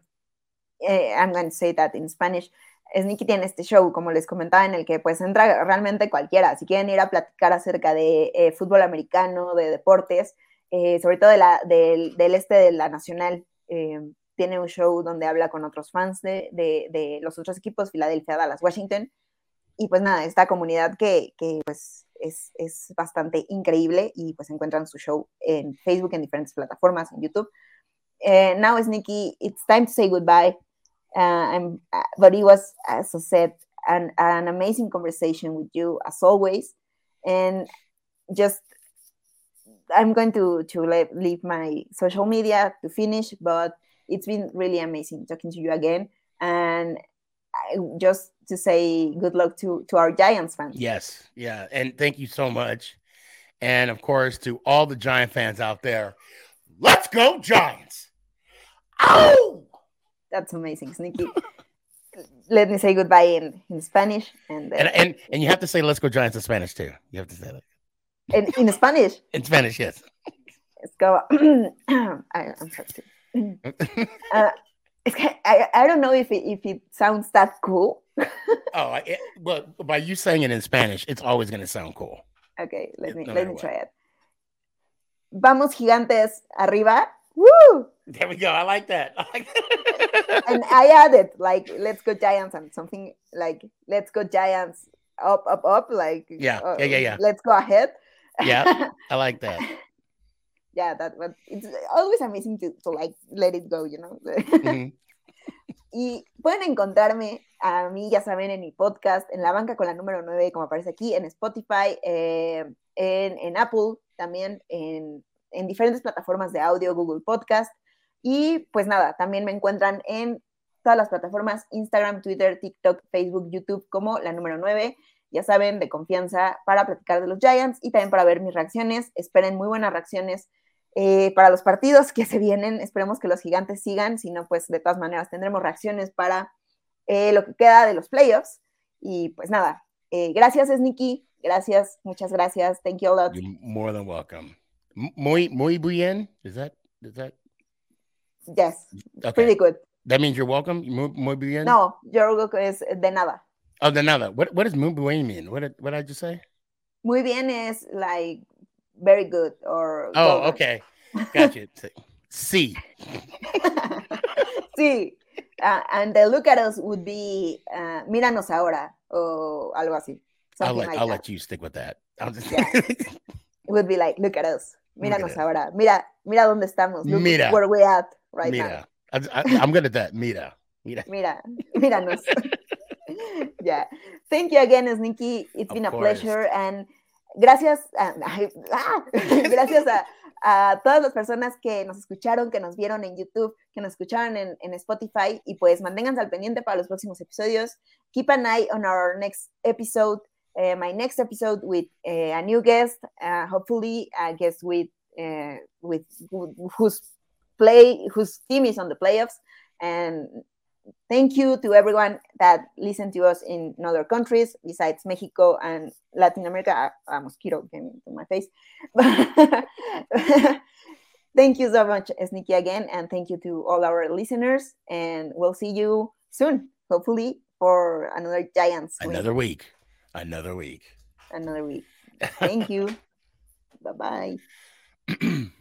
eh, I'm going to say that in Spanish. Sneaky tiene este show, como les comentaba, en el que pues entra realmente cualquiera. Si quieren ir a platicar acerca de eh, fútbol americano, de deportes, eh, sobre todo de la, del, del, este de la nacional, eh, tiene un show donde habla con otros fans de, de, los otros equipos, Filadelfia, Dallas, Washington. Y pues nada, esta comunidad que, que pues es, es, bastante increíble y pues encuentran su show en Facebook, en diferentes plataformas, en YouTube. Uh, now, Sneaky, it's time to say goodbye. Uh, uh, but it was, as I said, an, an amazing conversation with you, as always. And just I'm going to to leave my social media to finish, but it's been really amazing talking to you again. And just to say good luck to to our Giants fans. Yes, yeah, and thank you so much. And of course, to all the Giant fans out there, let's go Giants! Oh, that's amazing, Sneaky. Let me say goodbye in, in Spanish, and, uh, and and and you have to say "Let's go Giants" in Spanish too. You have to say that. In, in Spanish. in Spanish, yes. Let's go. I, I'm sorry. Uh, I, I don't know if it, if it sounds that cool. oh, it, but by you saying it in Spanish, it's always going to sound cool. Okay, let me no let me what. try it. Vamos gigantes arriba. Woo! There we go. I like that. I like that. and I added like let's go giants and something like let's go giants up up up like yeah uh, yeah yeah yeah let's go ahead. Yeah, I like that. Yeah, that but it's always amazing to, to like let it go, you know. Mm-hmm. Y pueden encontrarme a mí, ya saben, en mi podcast, en la banca con la número 9, como aparece aquí, en Spotify, eh, en, en, Apple, también en, en, diferentes plataformas de audio, Google Podcast. Y pues nada, también me encuentran en todas las plataformas, Instagram, Twitter, TikTok, Facebook, YouTube, como la número 9. Ya saben, de confianza para platicar de los Giants y también para ver mis reacciones. Esperen muy buenas reacciones eh, para los partidos que se vienen. Esperemos que los gigantes sigan, si no, pues de todas maneras tendremos reacciones para eh, lo que queda de los playoffs. Y pues nada, eh, gracias, Sneaky. Gracias, muchas gracias. Thank you a lot. You're more than welcome. Muy, muy bien. Is that, is that? Yes. Okay. Pretty good. That means you're welcome. Muy, muy bien. No, you're welcome is de nada. Oh, de nada. What, what does muy bien mean? What did, what did I just say? Muy bien is like very good or. Oh, okay. Gotcha. C. sí. Uh, and the look at us would be uh, míranos ahora o algo así. I'll, let, like I'll let you stick with that. Just... yeah. It would be like, look at us. Míranos ahora. Mira, mira dónde estamos. Look mira. where we at right mira. now. I, am good at that. Mira. Mira. Mira. Míranos. yeah. Thank you again, Sneaky. It's of been a course. pleasure. And gracias. A, ah, gracias a a todas las personas que nos escucharon, que nos vieron en YouTube, que nos escucharon en, en, Spotify y pues manténganse al pendiente para los próximos episodios. Keep an eye on our next episode, uh, my next episode with uh, a new guest, uh, hopefully a guest with with whose play whose team is on the playoffs and thank you to everyone that listened to us in other countries besides Mexico and Latin America. A, a mosquito came into my face. thank you so much, Sneaky, again, and thank you to all our listeners. And we'll see you soon, hopefully, for another Giants. Another week. Another week. Another week. Thank you. bye bye.